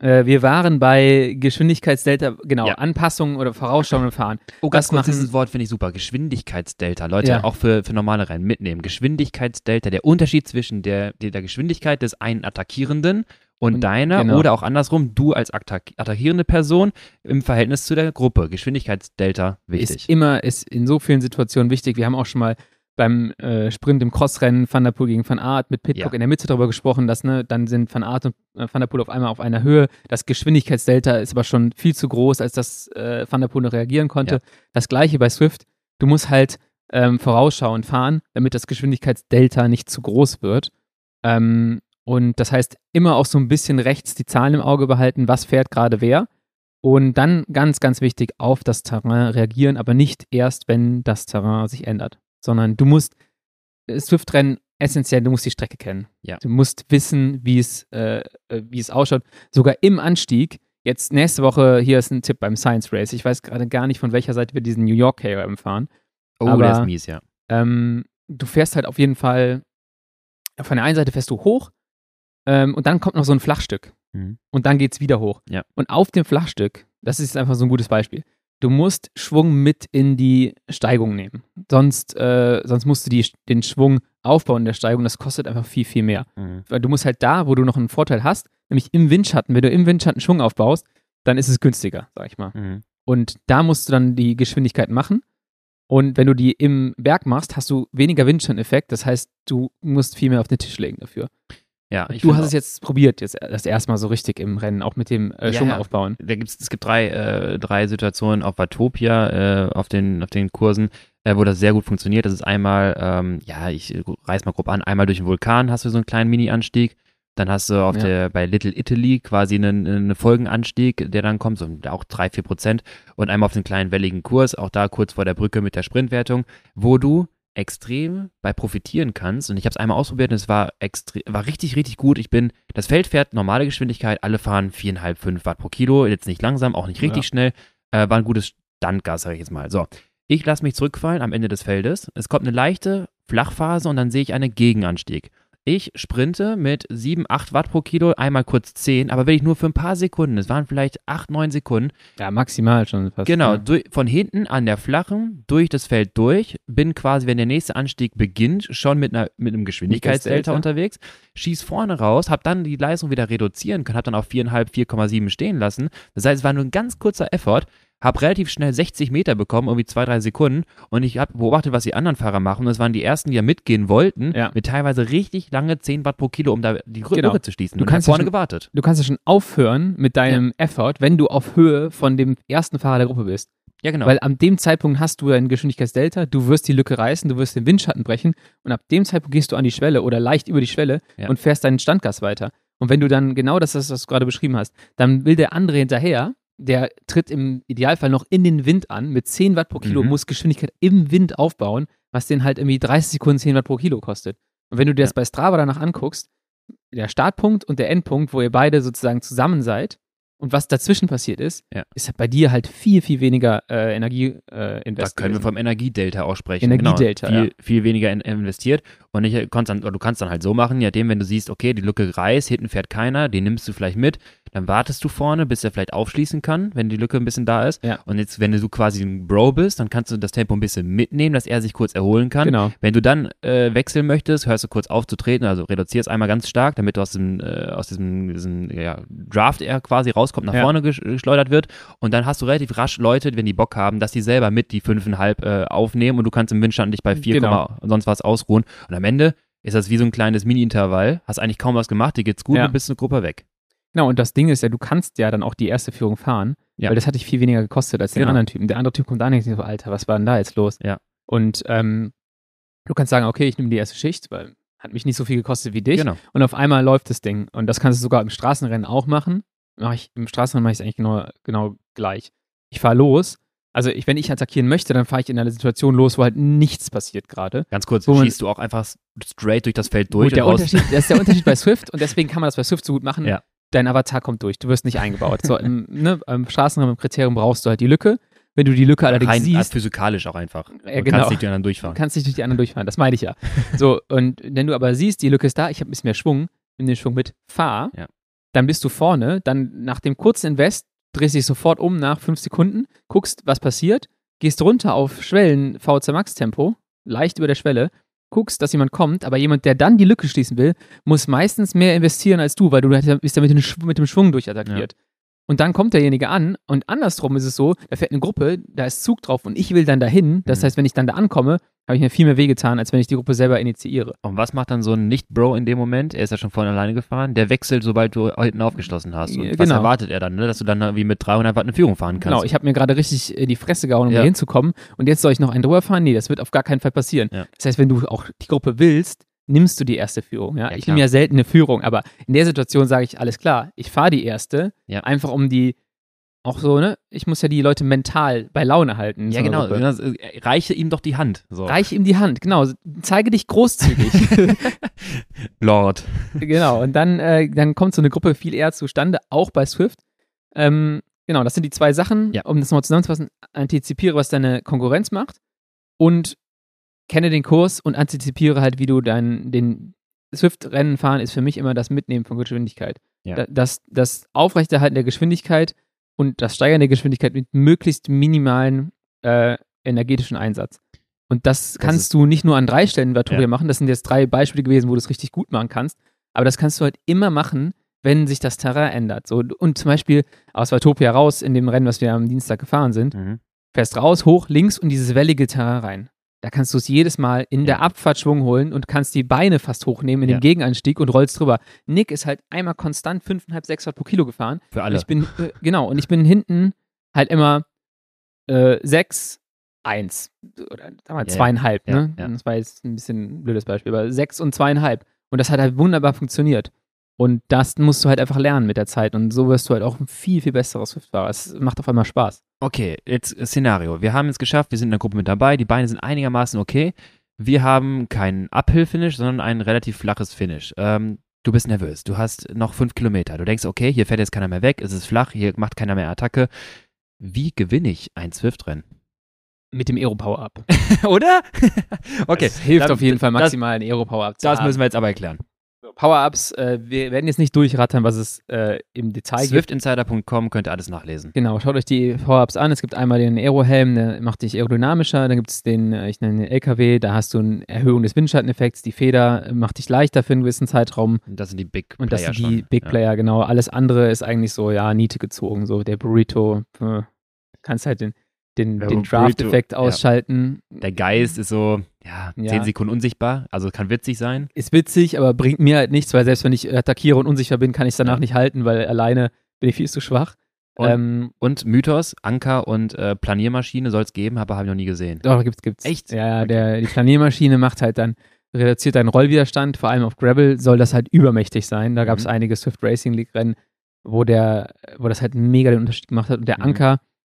S2: Äh, wir waren bei Geschwindigkeitsdelta, genau,
S1: Ja.
S2: Anpassungen oder vorausschauende Fahren.
S1: Oh,
S2: ganz kurz, dieses
S1: Wort finde ich super. Geschwindigkeitsdelta. Leute,
S2: Ja.
S1: auch für, für normale Rennen mitnehmen. Geschwindigkeitsdelta, der Unterschied zwischen der, der, der Geschwindigkeit des einen Attackierenden und,
S2: Und-
S1: deiner
S2: genau.
S1: oder auch andersrum, du als attack attackierende Person im Verhältnis zu der Gruppe. Geschwindigkeitsdelta wichtig.
S2: Ist immer, ist in so vielen Situationen wichtig. Wir haben auch schon mal beim äh, Sprint im Crossrennen Van der Poel gegen Van Aert mit Pitcock
S1: Ja.
S2: in der Mitte darüber gesprochen, dass ne, dann sind Van Aert und äh, Van der Poel auf einmal auf einer Höhe. Das Geschwindigkeitsdelta ist aber schon viel zu groß, als dass äh, Van der Poel noch reagieren konnte.
S1: Ja.
S2: Das gleiche bei Swift. Du musst halt ähm, vorausschauend fahren, damit das Geschwindigkeitsdelta nicht zu groß wird. Ähm, und das heißt, immer auch so ein bisschen rechts die Zahlen im Auge behalten, was fährt gerade wer. Und dann ganz, ganz wichtig, auf das Terrain reagieren, aber nicht erst, wenn das Terrain sich ändert, sondern du musst Swift-Rennen essentiell, du musst die Strecke kennen.
S1: Ja.
S2: Du musst wissen, wie es, äh, äh, wie es ausschaut. Sogar im Anstieg, jetzt nächste Woche, hier ist ein Tipp beim Science Race. Ich weiß gerade gar nicht, von welcher Seite wir diesen New York KRM fahren.
S1: oh,
S2: aber-
S1: der ist mies, ja.
S2: Ähm, du fährst halt auf jeden Fall, von der einen Seite fährst du hoch ähm, und dann kommt noch so ein Flachstück.
S1: Mhm.
S2: Und dann geht's wieder hoch.
S1: Ja.
S2: Und auf dem Flachstück, das ist einfach so ein gutes Beispiel, du musst Schwung mit in die Steigung nehmen. Sonst, äh, sonst musst du die, den Schwung aufbauen in der Steigung. Das kostet einfach viel, viel mehr.
S1: Mhm.
S2: Weil du musst halt da, wo du noch einen Vorteil hast, nämlich im Windschatten, wenn du im Windschatten Schwung aufbaust, dann ist es günstiger, sag ich mal.
S1: Mhm.
S2: Und da musst du dann die Geschwindigkeit machen. Und wenn du die im Berg machst, hast du weniger Windschirmeffekt. Das heißt, du musst viel mehr auf den Tisch legen dafür.
S1: Ja, ich
S2: du hast es jetzt probiert, jetzt das erste Mal so richtig im Rennen, auch mit dem äh,
S1: Ja,
S2: Schwung
S1: ja.
S2: aufbauen.
S1: da gibt's, es gibt drei, äh, drei Situationen auf Watopia, äh, auf, den, auf den Kursen, äh, wo das sehr gut funktioniert. Das ist einmal, ähm, ja, ich reiß mal grob an, einmal durch den Vulkan hast du so einen kleinen Mini-Anstieg. Dann hast du auf
S2: Ja.
S1: der, bei Little Italy quasi einen, einen Folgenanstieg, der dann kommt, so auch drei vier Prozent. Und einmal auf den kleinen welligen Kurs, auch da kurz vor der Brücke mit der Sprintwertung, wo du extrem bei profitieren kannst. Und ich habe es einmal ausprobiert und es war extrem, war richtig, richtig gut. Ich bin, das Feld fährt normale Geschwindigkeit, alle fahren 4,5, 5 Watt pro Kilo, jetzt nicht langsam, auch nicht richtig
S2: Ja.
S1: schnell. Äh, war ein gutes Standgas, sage ich jetzt mal. So. Ich lasse mich zurückfallen am Ende des Feldes. Es kommt eine leichte Flachphase und dann sehe ich einen Gegenanstieg. Ich sprinte mit 7, 8 Watt pro Kilo, einmal kurz 10, aber wirklich nur für ein paar Sekunden. Es waren vielleicht 8, 9 Sekunden.
S2: Ja, maximal schon fast.
S1: Genau, durch, von hinten an der flachen, durch das Feld durch, bin quasi, wenn der nächste Anstieg beginnt, schon mit, einer, mit einem Geschwindigkeitsdelta unterwegs, schieß vorne raus, hab dann die Leistung wieder reduzieren können, hab dann auf 4,5, 4,7 stehen lassen. Das heißt, es war nur ein ganz kurzer Effort, hab relativ schnell 60 Meter bekommen, irgendwie zwei, drei Sekunden und ich habe beobachtet, was die anderen Fahrer machen. Das waren die ersten, die ja mitgehen wollten,
S2: Ja.
S1: mit teilweise richtig lange 10 Watt pro Kilo, um da die Lücke
S2: Genau.
S1: zu schließen.
S2: Du kannst ja
S1: vorne
S2: schon-
S1: gewartet.
S2: Du kannst ja schon aufhören mit deinem Effort, wenn du auf Höhe von dem ersten Fahrer der Gruppe bist.
S1: Ja, genau.
S2: Weil an dem Zeitpunkt hast du ein Geschwindigkeitsdelta, du wirst die Lücke reißen, du wirst den Windschatten brechen und ab dem Zeitpunkt gehst du an die Schwelle oder leicht über die Schwelle
S1: Ja.
S2: und fährst deinen Standgas weiter. Und wenn du dann genau das, was du gerade beschrieben hast, dann will der andere hinterher, der tritt im Idealfall noch in den Wind an mit 10 Watt pro Kilo,
S1: Mhm.
S2: muss Geschwindigkeit im Wind aufbauen, was den halt irgendwie 30 Sekunden 10 Watt pro Kilo kostet. Und wenn du dir das bei Strava danach anguckst, der Startpunkt und der Endpunkt, wo ihr beide sozusagen zusammen seid und was dazwischen passiert ist,
S1: Ja.
S2: ist bei dir halt viel, viel weniger äh, Energie äh,
S1: Da
S2: investiert.
S1: können wir vom Energiedelta auch sprechen.
S2: Energiedelta,
S1: genau. viel,
S2: ja.
S1: viel weniger in, investiert. Und ich, äh, dann, du kannst dann halt so machen, ja, dem, wenn du siehst, okay, die Lücke reißt, hinten fährt keiner, den nimmst du vielleicht mit, dann wartest du vorne, bis er vielleicht aufschließen kann, wenn die Lücke ein bisschen da ist.
S2: Ja.
S1: Und jetzt, wenn du quasi ein Bro bist, dann kannst du das Tempo ein bisschen mitnehmen, dass er sich kurz erholen kann.
S2: Genau.
S1: Wenn du dann äh, wechseln möchtest, hörst du kurz auf zu treten, also reduzierst einmal ganz stark, damit du aus diesem, äh, aus diesem, diesem Draft er quasi rauskommt, nach
S2: Ja.
S1: vorne gesch geschleudert wird. Und dann hast du relativ rasch Leute, wenn die Bock haben, dass die selber mit die 5,5 äh, aufnehmen und du kannst im Windschatten dich bei 4,
S2: Genau.
S1: und sonst was ausruhen. Und am Ende ist das wie so ein kleines Mini-Intervall, hast eigentlich kaum was gemacht, dir geht's gut
S2: Ja.
S1: und bist eine Gruppe weg.
S2: Genau, und das Ding ist ja, du kannst ja dann auch die erste Führung fahren,
S1: Ja.
S2: weil das hat dich viel weniger gekostet als den
S1: Genau.
S2: anderen Typen. Der andere Typ kommt da nicht so, Alter, was war denn da jetzt los?
S1: Ja.
S2: Und ähm, du kannst sagen, okay, ich nehme die erste Schicht, weil hat mich nicht so viel gekostet wie dich.
S1: Genau.
S2: Und auf einmal läuft das Ding. Und das kannst du sogar im Straßenrennen auch machen. Mach ich, Im Straßenrennen mache ich es eigentlich genau, genau gleich. Ich fahre los. Also ich, wenn ich attackieren möchte, dann fahre ich in einer Situation los, wo halt nichts passiert gerade.
S1: Ganz kurz,
S2: Wo
S1: schießt du auch einfach straight durch das Feld durch
S2: der das ist der Unterschied bei Swift und deswegen kann man das bei Swift so gut machen.
S1: Ja.
S2: Dein Avatar kommt durch, du wirst nicht eingebaut. So, im, ne, im Straßenraum, im Kriterium brauchst du halt die Lücke. Wenn du die Lücke allerdings
S1: rein äh,
S2: siehst,
S1: physikalisch auch einfach. Du
S2: Ja, genau.
S1: kannst nicht die anderen
S2: Du
S1: durchfahren.
S2: kannst nicht durch die anderen durchfahren, das meine ich ja. So, und wenn du aber siehst, die Lücke ist da, ich habe ein bisschen mehr Schwung, nimm den Schwung mit, fahr,
S1: Ja.
S2: Dann bist du vorne, dann nach dem kurzen Invest drehst dich sofort um nach fünf Sekunden, guckst, was passiert, gehst runter auf Schwellen VC Max Tempo, leicht über der Schwelle, guckst, dass jemand kommt, aber jemand, der dann die Lücke schließen will, muss meistens mehr investieren als du, weil du bist ja mit dem, Schwung durchattackiert. Und dann kommt derjenige an und andersrum ist es so, da fährt eine Gruppe, da ist Zug drauf und ich will dann dahin. Das
S1: Mhm.
S2: heißt, wenn ich dann da ankomme, habe ich mir viel mehr wehgetan, als wenn ich die Gruppe selber initiiere.
S1: Und was macht dann so ein Nicht-Bro in dem Moment? Er ist ja schon vorne alleine gefahren. Der wechselt, sobald du hinten aufgeschlossen hast. Und
S2: Ja,
S1: was
S2: genau.
S1: erwartet er dann, ne? dass du dann wie mit 300 Watt eine Führung fahren kannst?
S2: Genau, ich habe mir gerade richtig in die Fresse gehauen, um
S1: Ja.
S2: da hinzukommen. Und jetzt soll ich noch einen drüber fahren? Nee, das wird auf gar keinen Fall passieren.
S1: Ja.
S2: Das heißt, wenn du auch die Gruppe willst, nimmst du die erste Führung. Ja?
S1: Ja,
S2: ich nehme ja selten eine Führung, aber in der Situation sage ich, alles klar, ich fahre die erste,
S1: Ja.
S2: einfach um die, auch so, ne? Ich muss ja die Leute mental bei Laune halten.
S1: ja,
S2: so
S1: genau.
S2: Gruppe.
S1: Äh, Reiche ihm doch die Hand. So.
S2: Reich ihm die Hand, genau. Zeige dich großzügig.
S1: Lord.
S2: genau. Und dann, äh, dann kommt so eine Gruppe viel eher zustande, auch bei Swift. Ähm, genau, das sind die zwei Sachen.
S1: Ja.
S2: Um das mal zusammenzufassen, antizipiere, was deine Konkurrenz macht und kenne den Kurs und antizipiere halt, wie du dein, den Swift-Rennen fahren ist für mich immer das Mitnehmen von Geschwindigkeit.
S1: Ja.
S2: Da- Das, das Aufrechterhalten der Geschwindigkeit und das Steigern der Geschwindigkeit mit möglichst minimalen äh, energetischen Einsatz. Und das kannst
S1: ist-
S2: du nicht nur an drei Stellen bei Turia
S1: Ja.
S2: machen. Das sind jetzt drei Beispiele gewesen, wo du es richtig gut machen kannst. Aber das kannst du halt immer machen, wenn sich das Terrain ändert. So, und zum Beispiel aus Vatopia raus in dem Rennen, was wir am Dienstag gefahren sind,
S1: Mhm.
S2: fährst raus, hoch, links und dieses wellige Terrain rein. Da kannst du es jedes Mal in der Abfahrt Schwung holen und kannst die Beine fast hochnehmen in
S1: Ja.
S2: den Gegenanstieg und rollst drüber. Nick ist halt einmal konstant 5,5, 6 Watt pro Kilo gefahren.
S1: Für
S2: Und
S1: alle.
S2: ich bin, äh, genau, und ich bin hinten halt immer äh, 6, 1 oder sagen wir
S1: Ja, ja.
S2: zweieinhalb,
S1: Ja,
S2: ne?
S1: ja.
S2: Das war jetzt ein bisschen ein blödes Beispiel, aber 6 und zweieinhalb. Und das hat halt wunderbar funktioniert. Und das musst du halt einfach lernen mit der Zeit. Und so wirst du halt auch ein viel, viel besserer Swift-Fahrer. Es macht auf einmal Spaß.
S1: Okay, jetzt Szenario. Wir haben es geschafft, wir sind in der Gruppe mit dabei, die Beine sind einigermaßen okay. Wir haben kein Uphill-Finish, sondern ein relativ flaches Finish. Ähm, du bist nervös, du hast noch fünf Kilometer. Du denkst, okay, hier fährt jetzt keiner mehr weg, es ist flach, hier macht keiner mehr Attacke. Wie gewinne ich ein Swift-Rennen?
S2: Mit dem Aero Power-Up.
S1: Oder? okay.
S2: Das hilft
S1: dann-
S2: auf jeden Fall
S1: das-
S2: maximal, ein Aero Power-Up zu
S1: Das
S2: haben.
S1: müssen wir jetzt aber erklären.
S2: Power-Ups, äh, wir werden jetzt nicht durchrattern, was es äh, im Detail gibt.
S1: Swiftinsider.com könnt ihr alles nachlesen.
S2: Genau, schaut euch die Power-Ups an. Es gibt einmal den Aero-Helm, der macht dich aerodynamischer. Dann gibt es den, äh, ich nenne den LKW, da hast du eine Erhöhung des Windschatteneffekts. Die Feder äh, macht dich leichter für einen gewissen Zeitraum.
S1: Und das sind die Big
S2: Und das
S1: Player
S2: sind die
S1: schon.
S2: Big
S1: Ja.
S2: Player, genau. Alles andere ist eigentlich so, ja, Niete gezogen. So der Burrito, äh, kannst halt den, den,
S1: Ja,
S2: den Draft-Effekt
S1: ja.
S2: ausschalten.
S1: Der Geist ist so, ja,
S2: Ja.
S1: 10 Sekunden unsichtbar, also kann witzig sein.
S2: Ist witzig, aber bringt mir halt nichts, weil selbst wenn ich attackiere und unsicher bin, kann ich es danach
S1: Ja.
S2: nicht halten, weil alleine bin ich viel zu schwach.
S1: Und-
S2: ähm,
S1: Und Mythos, Anker und äh, Planiermaschine soll es geben, aber habe ich noch nie gesehen.
S2: Doch, gibt's, gibt's.
S1: Echt?
S2: Ja, ja, der, die Planiermaschine macht halt dann, reduziert deinen Rollwiderstand, vor allem auf Gravel soll das halt übermächtig sein. Da gab es
S1: Mhm.
S2: einige Swift Racing League Rennen, wo der, wo das halt mega den Unterschied gemacht hat und der
S1: Mhm.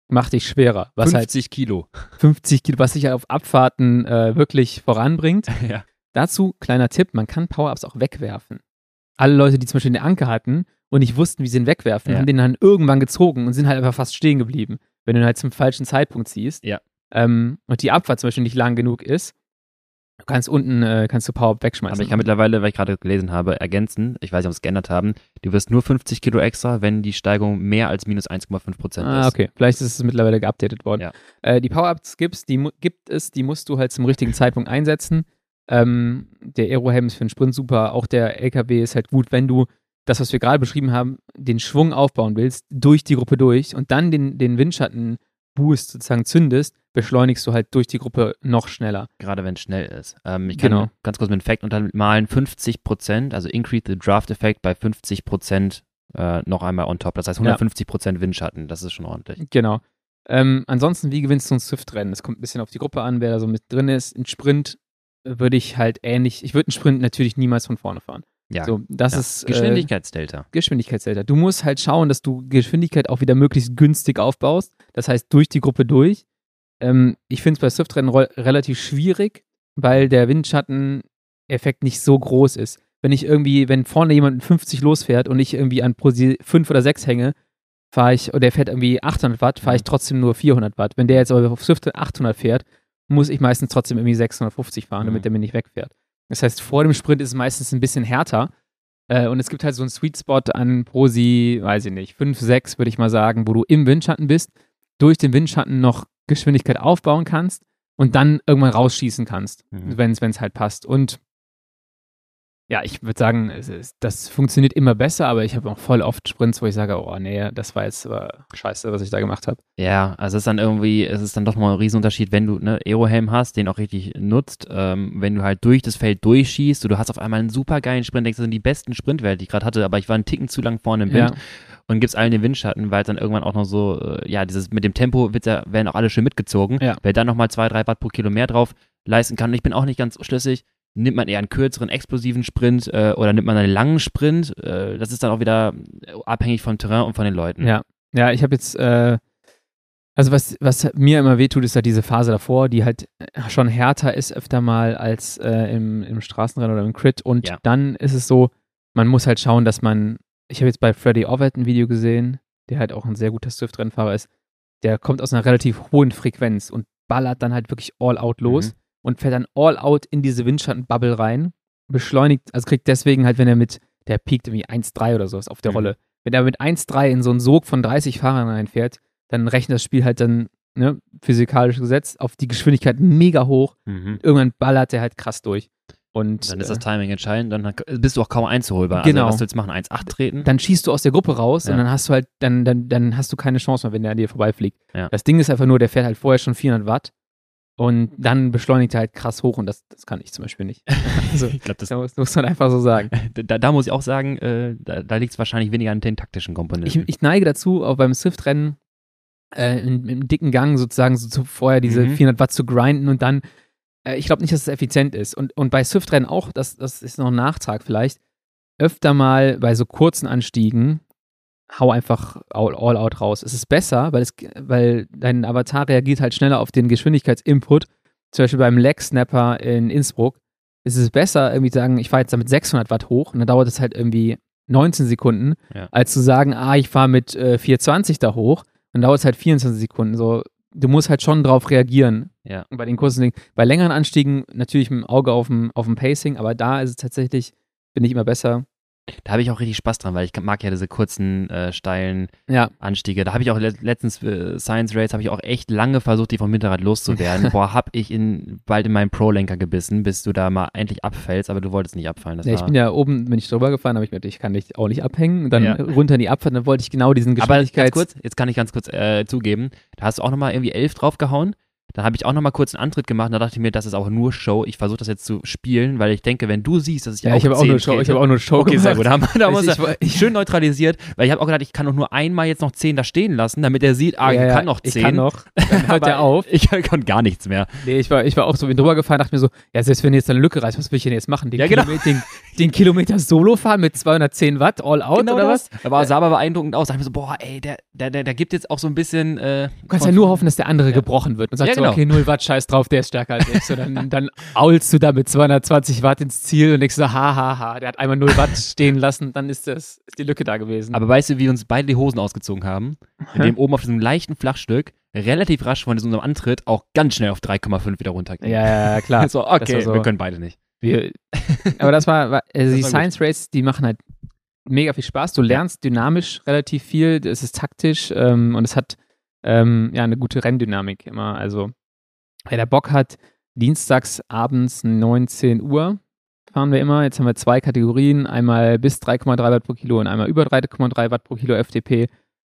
S2: Macht dich schwerer, was
S1: 50 Kilo.
S2: halt 50 Kilo, was dich halt auf Abfahrten äh, wirklich voranbringt.
S1: ja.
S2: Dazu, kleiner Tipp, man kann Power-Ups auch wegwerfen. Alle Leute, die zum Beispiel den Anker hatten und nicht wussten, wie sie ihn wegwerfen,
S1: Ja.
S2: haben den dann irgendwann gezogen und sind halt einfach fast stehen geblieben, wenn du ihn halt zum falschen Zeitpunkt ziehst.
S1: Ja.
S2: Ähm, und die Abfahrt zum Beispiel nicht lang genug ist, du kannst unten, äh, kannst du Power-Up wegschmeißen.
S1: Aber ich kann mittlerweile, weil ich gerade gelesen habe, ergänzen, ich weiß nicht, ob sie es geändert haben, du wirst nur 50 Kilo extra, wenn die Steigung mehr als minus 1,5 Prozent
S2: Ah,
S1: ist.
S2: okay. Vielleicht ist es mittlerweile geupdatet worden.
S1: Ja.
S2: Äh, die Power-Ups gibt's, die gibt es, die musst du halt zum richtigen Zeitpunkt einsetzen. Ähm, der Aero-Helm ist für den Sprint super, auch der LKW ist halt gut, wenn du das, was wir gerade beschrieben haben, den Schwung aufbauen willst, durch die Gruppe durch und dann den, den Windschatten-Boost sozusagen zündest, beschleunigst du halt durch die Gruppe noch schneller.
S1: Gerade wenn es schnell ist. Ähm, ich kann
S2: Genau.
S1: ganz kurz mit dem Fact untermalen, 50 Prozent, also increase the draft effect bei 50 Prozent äh, noch einmal on top. Das heißt 150 Prozent Windschatten, das ist schon ordentlich.
S2: Genau. Ähm, ansonsten, wie gewinnst du ein Swift-Rennen? Es kommt ein bisschen auf die Gruppe an, wer da so mit drin ist. Ein Sprint äh, würde ich halt ähnlich, ich würde einen Sprint natürlich niemals von vorne fahren.
S1: Ja,
S2: So, das
S1: ja.
S2: ist äh,
S1: Geschwindigkeitsdelta.
S2: Geschwindigkeitsdelta. Du musst halt schauen, dass du Geschwindigkeit auch wieder möglichst günstig aufbaust. Das heißt, durch die Gruppe durch. Ähm, ich finde es bei Swift-Rennen relativ schwierig, weil der Windschatteneffekt nicht so groß ist. Wenn ich irgendwie, wenn vorne jemand mit 50 losfährt und ich irgendwie an Pro 5 oder 6 hänge, fahre ich, oder der fährt irgendwie 800 Watt, fahre ich
S1: Mhm.
S2: trotzdem nur 400 Watt. Wenn der jetzt aber auf Swift 800 fährt, muss ich meistens trotzdem irgendwie 650 fahren, damit
S1: Mhm.
S2: der mir nicht wegfährt. Das heißt, vor dem Sprint ist es meistens ein bisschen härter. Äh, und es gibt halt so einen Sweet Spot an Prosi, weiß ich nicht, 5, 6 würde ich mal sagen, wo du im Windschatten bist, durch den Windschatten noch Geschwindigkeit aufbauen kannst und dann irgendwann rausschießen kannst,
S1: Mhm.
S2: wenn es halt passt. Und ja, ich würde sagen, ist, das funktioniert immer besser, aber ich habe auch voll oft Sprints, wo ich sage, oh nee, das war jetzt aber scheiße, was ich da gemacht habe.
S1: Ja, also es ist dann irgendwie, es ist dann doch mal ein Riesenunterschied, wenn du ne Aerohelm hast, den auch richtig nutzt, ähm, wenn du halt durch das Feld durchschießt und du hast auf einmal einen super geilen Sprint, denkst, das sind die besten Sprintwerte, die ich gerade hatte, aber ich war einen Ticken zu lang vorne im Wind
S2: Ja,
S1: und gibst allen den Windschatten, weil dann irgendwann auch noch so, äh, ja, dieses mit dem Tempo wird ja, werden auch alle schön mitgezogen.
S2: Ja.
S1: Wer dann nochmal zwei, drei Watt pro Kilo mehr drauf leisten kann, und ich bin auch nicht ganz schlüssig, nimmt man eher einen kürzeren, explosiven Sprint äh, oder nimmt man einen langen Sprint? Äh, das ist dann auch wieder abhängig vom Terrain und von den Leuten.
S2: Ja, ja, ich habe jetzt, äh, also was, was mir immer wehtut, ist halt diese Phase davor, die halt schon härter ist öfter mal als äh, im, im Straßenrennen oder im Crit. Und
S1: Ja.
S2: dann ist es so, man muss halt schauen, dass man, ich habe jetzt bei Freddy Ovett ein Video gesehen, der halt auch ein sehr guter Swift-Rennfahrer ist, der kommt aus einer relativ hohen Frequenz und ballert dann halt wirklich all out los
S1: Mhm.
S2: und fährt dann all out in diese Windschattenbubble rein, beschleunigt, also kriegt deswegen halt, wenn er mit, der piekt irgendwie 1,3 oder sowas auf der
S1: Mhm.
S2: Rolle, wenn er mit 1,3 in so einen Sog von 30 Fahrern reinfährt, dann rechnet das Spiel halt dann, ne, physikalisch gesetzt, auf die Geschwindigkeit mega hoch.
S1: Mhm.
S2: Irgendwann ballert er halt krass durch. Und
S1: Dann ist das
S2: äh,
S1: Timing entscheidend, dann bist du auch kaum einzuholbar.
S2: Genau.
S1: Also, was du machen? 1,8 treten?
S2: dann schießt du aus der Gruppe raus
S1: Ja.
S2: und dann hast du halt, dann, dann, dann hast du keine Chance mehr, wenn der an dir vorbeifliegt.
S1: Ja.
S2: Das Ding ist einfach nur, der fährt halt vorher schon 400 Watt und dann beschleunigt er halt krass hoch und das, das kann ich zum Beispiel nicht. also,
S1: ich glaube, das
S2: das muss, muss man einfach so sagen.
S1: da, da muss ich auch sagen, äh, da, da liegt es wahrscheinlich weniger an den taktischen
S2: Ich,
S1: Komponenten.
S2: ich neige dazu, auch beim Swift-Rennen äh, im, dicken Gang sozusagen so zu, vorher diese
S1: Mhm.
S2: 400 Watt zu grinden und dann, äh, ich glaube nicht, dass es effizient ist. Und, und bei Swift-Rennen auch, das, das ist noch ein Nachtrag vielleicht, öfter mal bei so kurzen Anstiegen, hau einfach all, all out raus. Es ist besser, weil, es, weil dein Avatar reagiert halt schneller auf den Geschwindigkeitsinput. Zum Beispiel beim Leg Snapper in Innsbruck ist es besser, irgendwie zu sagen, ich fahre jetzt damit 600 Watt hoch und dann dauert es halt irgendwie 19 Sekunden,
S1: Ja.
S2: als zu sagen, ah, ich fahre mit äh, 420 da hoch, dann dauert es halt 24 Sekunden. So, du musst halt schon drauf reagieren.
S1: Ja.
S2: Bei den kurzen Dingen, bei längeren Anstiegen natürlich mit dem Auge auf dem, auf dem Pacing, aber da ist es tatsächlich, bin ich immer besser.
S1: Da habe ich auch richtig Spaß dran, weil ich mag ja diese kurzen, äh, steilen
S2: Ja,
S1: Anstiege. Da habe ich auch le letztens äh, Science Race, habe ich auch echt lange versucht, die vom Hinterrad loszuwerden. Boah, hab ich in, bald in meinen Pro-Lenker gebissen, bis du da mal endlich abfällst, aber du wolltest nicht abfallen. Das
S2: ja ich bin ja oben, bin ich drüber gefahren, aber ich mir gedacht, ich kann dich auch nicht abhängen. Und dann
S1: Ja.
S2: runter in die Abfahrt, dann wollte ich genau diesen
S1: aber ganz
S2: Geschwindigkeits...
S1: kurz, jetzt kann ich ganz kurz äh, zugeben, da hast du auch nochmal irgendwie elf draufgehauen. Dann habe ich auch nochmal kurz einen Antritt gemacht und da dachte ich mir, das ist auch nur Show. Ich versuche das jetzt zu spielen, weil ich denke, wenn du siehst, dass ich
S2: ja,
S1: auch
S2: ich habe auch,
S1: 10
S2: nur Show, ich
S1: trete-
S2: hab auch nur Show
S1: Okay, sehr
S2: gemacht.
S1: gut. Da, haben wir- da muss
S2: Ich- ich-
S1: schön neutralisiert, weil ich habe auch gedacht, ich kann doch nur einmal jetzt noch 10 da stehen lassen, damit er sieht, ah,
S2: ja,
S1: ich kann noch 10.
S2: Ich kann noch. Dann hört er auf.
S1: Ich konnte gar nichts mehr.
S2: Nee, ich war, ich war auch so wie drüber gefahren, dachte mir so, ja, selbst wenn jetzt eine Lücke reißt, was will ich denn jetzt machen? Den,
S1: Ja, genau.
S2: Kilometer, den, den Kilometer Solo fahren mit 210 Watt, all out
S1: genau
S2: oder was?
S1: das. Da war, sah aber beeindruckend aus. Da dachte ich mir so, boah, ey, der, der, der, der gibt jetzt auch so ein bisschen. Äh,
S2: Du kannst ja nur hoffen, dass der andere gebrochen wird und sagt
S1: Ja,
S2: so,
S1: genau.
S2: okay, 0 Watt, scheiß drauf, der ist stärker als ich. So, dann, dann aulst du da mit 220 Watt ins Ziel und denkst so, ha, ha, ha, der hat einmal 0 Watt stehen lassen, dann ist, das, ist die Lücke da gewesen.
S1: Aber weißt du, wie uns beide die Hosen ausgezogen haben? Indem oben auf diesem leichten Flachstück relativ rasch von unserem Antritt auch ganz schnell auf 3,5 wieder runterging.
S2: ja, ja, klar.
S1: So, okay,
S2: so.
S1: wir können beide nicht.
S2: Wir, aber das war, war also
S1: Das
S2: die
S1: war gut.
S2: Science Races, die machen halt mega viel Spaß. Du lernst dynamisch relativ viel, es ist taktisch ähm, und es hat ähm, ja eine gute Renndynamik immer. Also wer der Bock hat, dienstags abends 19 Uhr fahren wir immer. Jetzt haben wir zwei Kategorien, einmal bis 3,3 Watt pro Kilo und einmal über 3,3 Watt pro Kilo FDP.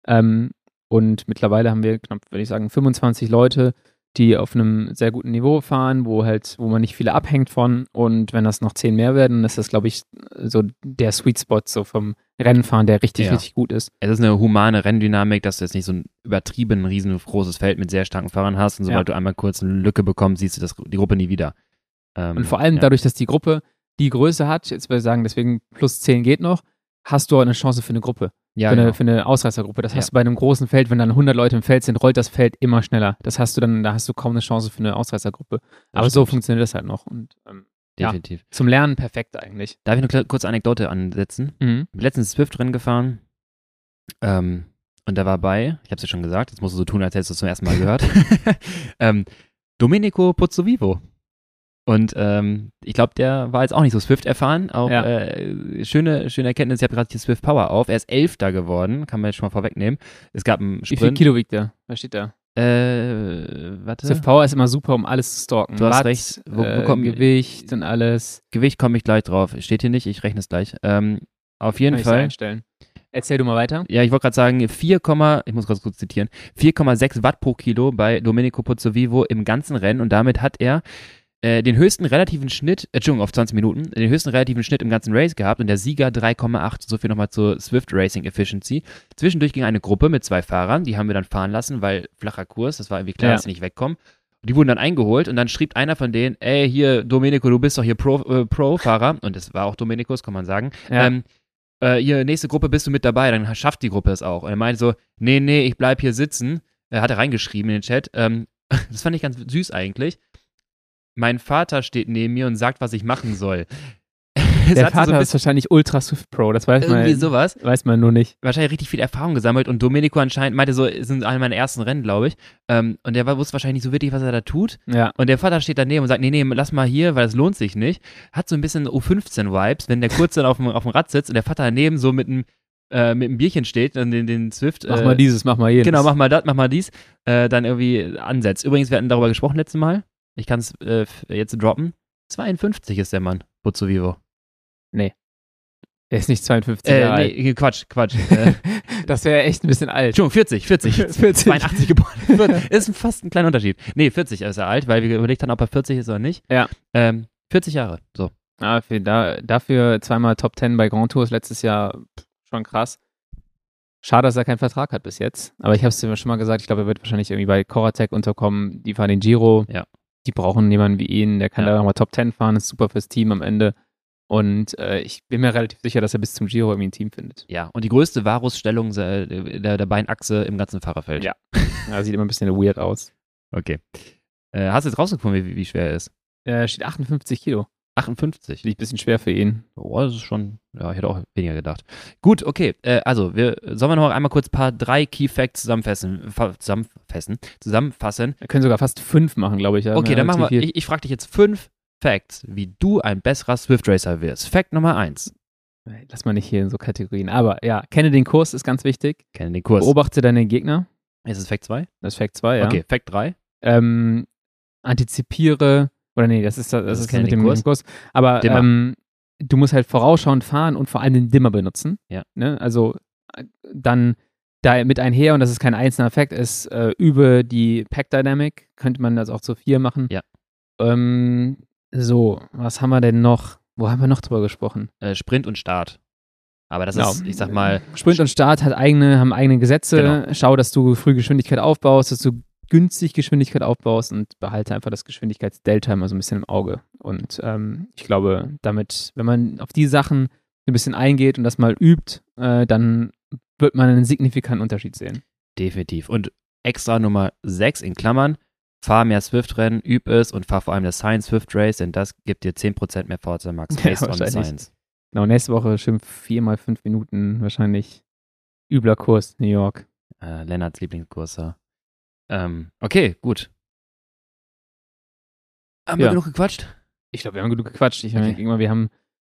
S2: Ähm, und mittlerweile haben wir knapp, würde ich sagen, 25 Leute, die auf einem sehr guten Niveau fahren, wo halt, wo man nicht viele abhängt von. Und wenn das noch zehn mehr werden, ist das, glaube ich, so der Sweet Spot so vom Rennenfahren, der richtig,
S1: Ja.
S2: richtig gut ist.
S1: Es ist eine humane Renndynamik, dass du jetzt nicht so ein übertrieben riesengroßes Feld mit sehr starken Fahrern hast und sobald du einmal kurz eine Lücke bekommst, siehst du das, die Gruppe nie wieder. Ähm,
S2: Und vor allem
S1: ja.
S2: dadurch, dass die Gruppe die Größe hat, jetzt würde ich sagen, deswegen plus 10 geht noch, hast du auch eine Chance für eine Gruppe,
S1: ja,
S2: für,
S1: genau.
S2: eine, für eine Ausreißergruppe. Das
S1: Ja.
S2: hast du bei einem großen Feld, wenn dann 100 Leute im Feld sind, rollt das Feld immer schneller. Das hast du dann, da hast du kaum eine Chance für eine Ausreißergruppe. Aber so
S1: stimmt.
S2: funktioniert das halt noch. Und ähm,
S1: definitiv.
S2: zum Lernen perfekt eigentlich.
S1: Darf ich eine kurze Anekdote ansetzen?
S2: Mhm.
S1: Ich bin letztens Swift-Rennen gefahren ähm, und da war bei, ich habe es ja schon gesagt, jetzt musst du so tun, als hättest du es zum ersten Mal gehört, ähm, Domenico Pozzovivo. Und ähm, ich glaube, der war jetzt auch nicht so Swift erfahren. Auch
S2: Ja.
S1: äh, schöne, schöne Erkenntnis, ich habe gerade die Swift Power auf. Er ist Elfter geworden, kann man jetzt schon mal vorwegnehmen. Es gab einen
S2: Wie viel
S1: Sprint.
S2: Kilo wiegt der? Was steht da?
S1: Äh, warte.
S2: Swift Power ist immer super, um alles zu stalken.
S1: Du hast
S2: Watt,
S1: recht. Wo- wo
S2: äh,
S1: kommen-
S2: Gewicht und alles.
S1: Gewicht komme ich gleich drauf. Steht hier nicht, ich rechne es gleich. Ähm, auf jeden
S2: Kann
S1: Fall.
S2: einstellen. Erzähl du mal weiter.
S1: Ja, ich wollte gerade sagen, 4, ich muss ganz kurz zitieren, 4,6 Watt pro Kilo bei Domenico Pozzovivo im ganzen Rennen und damit hat er äh, den höchsten relativen Schnitt, äh, Entschuldigung, auf 20 Minuten, den höchsten relativen Schnitt im ganzen Race gehabt und der Sieger 3,8. So viel nochmal zur Swift Racing Efficiency. Zwischendurch ging eine Gruppe mit zwei Fahrern, die haben wir dann fahren lassen, weil flacher Kurs, das war irgendwie klar,
S2: Ja.
S1: dass sie nicht wegkommen. Die wurden dann eingeholt und dann schrieb einer von denen, ey, hier, Domenico, du bist doch hier Pro- äh, Pro-Fahrer. und das war auch Domenicos, kann man sagen.
S2: Ja.
S1: Ähm, äh, hier, nächste Gruppe bist du mit dabei, dann schafft die Gruppe es auch. Und er meinte so, nee, nee, ich bleib hier sitzen. Er hat er reingeschrieben in den Chat. Ähm, das fand ich ganz süß eigentlich. Mein Vater steht neben mir und sagt, was ich machen soll.
S2: Der
S1: hatte so
S2: Vater ist wahrscheinlich Ultra Swift Pro, das weiß
S1: irgendwie
S2: man,
S1: sowas.
S2: weiß man nur nicht.
S1: Wahrscheinlich richtig viel Erfahrung gesammelt und Domenico anscheinend meinte so, es sind eine meiner ersten Rennen, glaube ich. Ähm, und der wusste wahrscheinlich nicht so wirklich, was er da tut.
S2: Ja.
S1: Und der Vater steht daneben und sagt, nee, nee, lass mal hier, weil es lohnt sich nicht. Hat so ein bisschen U15-Vibes, wenn der kurz dann auf dem, auf dem Rad sitzt und der Vater daneben so mit einem äh, mit einem Bierchen steht und den, den Swift.
S2: Mach
S1: äh,
S2: mal dieses, mach mal jenes.
S1: Genau, mach mal das, mach mal dies, äh, dann irgendwie ansetzt. Übrigens, wir hatten darüber gesprochen letztes Mal. Ich kann es äh, jetzt droppen. 52 ist der Mann, Buzzo Vivo.
S2: Der ist nicht 52
S1: Äh,
S2: Jahre alt.
S1: nee, Quatsch, Quatsch. Äh,
S2: Das wäre echt ein bisschen alt.
S1: Entschuldigung, 40, 40.
S2: 40.
S1: 82 geboren. ist fast ein kleiner Unterschied. Nee, 40 ist er alt, weil wir überlegt haben, ob er 40 ist oder nicht.
S2: Ja.
S1: Ähm, 40 Jahre, so.
S2: Ah, für, da, dafür zweimal Top 10 bei Grand Tours letztes Jahr pff, schon krass. Schade, dass er keinen Vertrag hat bis jetzt. Aber ich habe es dir schon mal gesagt, ich glaube, er wird wahrscheinlich irgendwie bei Coratec unterkommen. Die fahren den Giro.
S1: Ja.
S2: Die brauchen jemanden wie ihn, der kann
S1: Ja.
S2: da nochmal Top 10 fahren, ist super fürs Team am Ende. Und äh, ich bin mir relativ sicher, dass er bis zum Giro irgendwie ein Team findet.
S1: Ja, und die größte Varusstellung äh, der, der Beinachse im ganzen Fahrerfeld.
S2: Ja. Ja, sieht immer ein bisschen weird aus.
S1: Okay. Äh, hast du jetzt rausgefunden, wie, wie schwer er ist?
S2: Er steht 58 Kilo.
S1: 58.
S2: Liegt ein bisschen schwer für ihn.
S1: Oh, das ist schon, ja, ich hätte auch weniger gedacht. Gut, okay, äh, also, wir, sollen wir noch einmal kurz ein paar drei Key Facts zusammenfassen, zusammenfassen, zusammenfassen?
S2: Wir können sogar fast fünf machen, glaube ich. Ja.
S1: Okay, dann machen wir, ich, ich frage dich jetzt fünf Facts, wie du ein besserer Swift Racer wirst. Fact Nummer eins.
S2: Lass mal nicht hier in so Kategorien. Aber ja, kenne den Kurs, ist ganz wichtig.
S1: Kenne den Kurs.
S2: Beobachte deine Gegner.
S1: Ist es Fact 2?
S2: Das ist Fact 2, ja.
S1: Okay, Fact 3.
S2: Ähm, antizipiere, oder nee, das ist das, das ist mit dem Kurs. Kurs. Aber ähm, du musst halt vorausschauend fahren und vor allem den Dimmer benutzen.
S1: Ja.
S2: Ne? Also äh, dann da mit einher, und das ist kein einzelner Fact, ist äh, über die Pack Dynamic, könnte man das auch zu vier machen.
S1: Ja.
S2: Ähm, so, was haben wir denn noch? Wo haben wir noch drüber gesprochen?
S1: Äh, Sprint und Start. Aber das genau. ist, ich sag mal.
S2: Sprint und Start hat eigene, haben eigene Gesetze. Genau. Schau, dass du früh Geschwindigkeit aufbaust, dass du günstig Geschwindigkeit aufbaust und behalte einfach das Geschwindigkeitsdelta immer so ein bisschen im Auge. Und ähm, ich glaube, damit, wenn man auf die Sachen ein bisschen eingeht und das mal übt, äh, dann wird man einen signifikanten Unterschied sehen.
S1: Definitiv. Und extra Nummer 6 in Klammern, fahr mehr Swift-Rennen, üb es und fahr vor allem das Science Swift Race, denn das gibt dir 10% mehr Forza Max based ja, on Science.
S2: Genau, nächste Woche schön viermal fünf Minuten wahrscheinlich übler Kurs New York.
S1: Äh, Lennarts Lieblingskurs. Ähm, okay, gut. Haben ja. wir genug gequatscht?
S2: Ich glaube, wir haben genug gequatscht. Ich okay. denke wir haben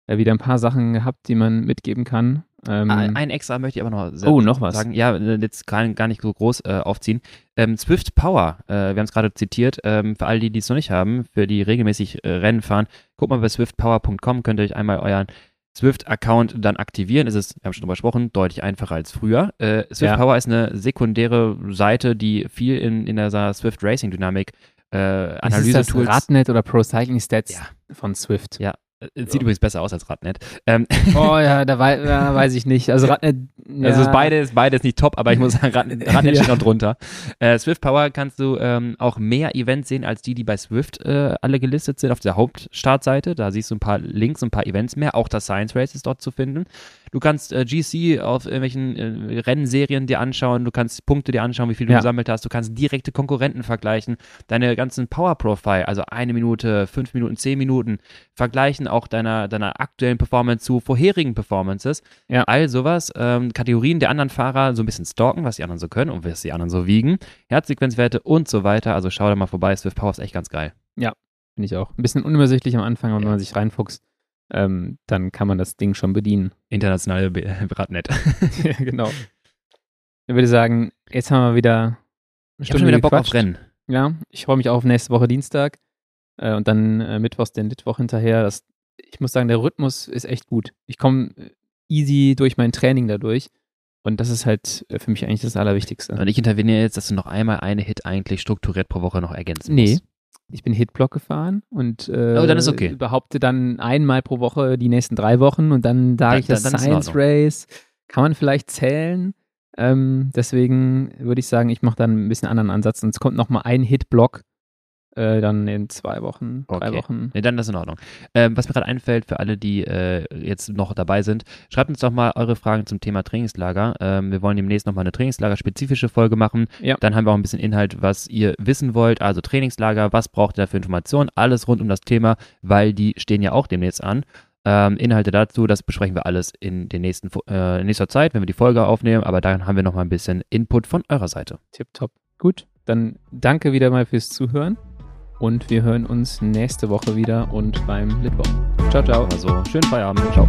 S2: äh, wieder ein paar Sachen gehabt, die man mitgeben kann.
S1: Ähm, ein extra möchte ich aber noch
S2: oh, noch was.
S1: sagen. Ja, jetzt kann gar nicht so groß äh, aufziehen. Ähm, Swift Power, äh, wir haben es gerade zitiert, ähm, für all die, die es noch nicht haben, für die regelmäßig äh, Rennen fahren, guckt mal bei swiftpower.com, könnt ihr euch einmal euren Swift-Account dann aktivieren, ist es, wir haben schon drüber gesprochen, deutlich einfacher als früher. Äh, Swift ja. Power ist eine sekundäre Seite, die viel in, in der Swift Racing Dynamik äh, Analyse
S2: ist das Radnet oder Pro Cycling Stats ja. von Swift.
S1: Ja, Sieht so. übrigens besser aus als Radnet.
S2: Ähm. Oh ja, da, wei da, weiß ich nicht. Also Radnet.
S1: Ja. Also ist beides, beides nicht top, aber ich muss sagen, Radnet, Radnet ja. steht noch drunter. Äh, Swift Power kannst du ähm, auch mehr Events sehen als die, die bei Swift äh, alle gelistet sind auf der Hauptstartseite. Da siehst du ein paar Links, ein paar Events mehr. Auch das Science Race ist dort zu finden. Du kannst äh, GC auf irgendwelchen äh, Rennserien dir anschauen, du kannst Punkte dir anschauen, wie viel du ja. gesammelt hast, du kannst direkte Konkurrenten vergleichen, deine ganzen Power Profile, also eine Minute, fünf Minuten, zehn Minuten, vergleichen auch deiner, deiner aktuellen Performance zu vorherigen Performances. Ja. All sowas, ähm, Kategorien der anderen Fahrer so ein bisschen stalken, was die anderen so können und was die anderen so wiegen, Herzsequenzwerte und so weiter. Also schau da mal vorbei, Swift Power ist echt ganz geil.
S2: Ja, finde ich auch. Ein bisschen unübersichtlich am Anfang, wenn ja. man sich reinfuchst ähm, dann kann man das Ding schon bedienen.
S1: Internationale Radnet.
S2: ja, genau. Ich würde sagen, jetzt haben wir wieder
S1: ich habe schon wieder Bock auf Rennen.
S2: Ja, ich freue mich auch auf nächste Woche Dienstag äh, und dann äh, Mittwochs den Mittwoch hinterher. Das, ich muss sagen, der Rhythmus ist echt gut. Ich komme äh, easy durch mein Training dadurch. Und das ist halt äh, für mich eigentlich das Allerwichtigste.
S1: Und ich interveniere jetzt, dass du noch einmal eine Hit eigentlich strukturiert pro Woche noch ergänzen musst. Nee,
S2: ich bin Hitblock gefahren und
S1: äh, oh, dann ist okay.
S2: behaupte dann einmal pro Woche die nächsten drei Wochen und dann sage ich das dann Science Race. Kann man vielleicht zählen. Ähm, deswegen würde ich sagen, ich mache dann ein bisschen anderen Ansatz und es kommt nochmal ein Hitblock äh, dann in zwei Wochen, drei okay. Wochen.
S1: Nee, dann ist in Ordnung. Ähm, was mir gerade einfällt für alle, die äh, jetzt noch dabei sind, schreibt uns doch mal eure Fragen zum Thema Trainingslager. Ähm, wir wollen demnächst nochmal eine Trainingslager-spezifische Folge machen. Ja. Dann haben wir auch ein bisschen Inhalt, was ihr wissen wollt. Also Trainingslager, was braucht ihr da für Informationen? Alles rund um das Thema, weil die stehen ja auch demnächst an. Ähm, Inhalte dazu, das besprechen wir alles in, den nächsten, äh, in nächster Zeit, wenn wir die Folge aufnehmen. Aber dann haben wir nochmal ein bisschen Input von eurer Seite.
S2: Tipptopp. Gut, dann danke wieder mal fürs Zuhören. Und wir hören uns nächste Woche wieder und beim Litwoch.
S1: Ciao, ciao. Also, schönen Feierabend. Ciao.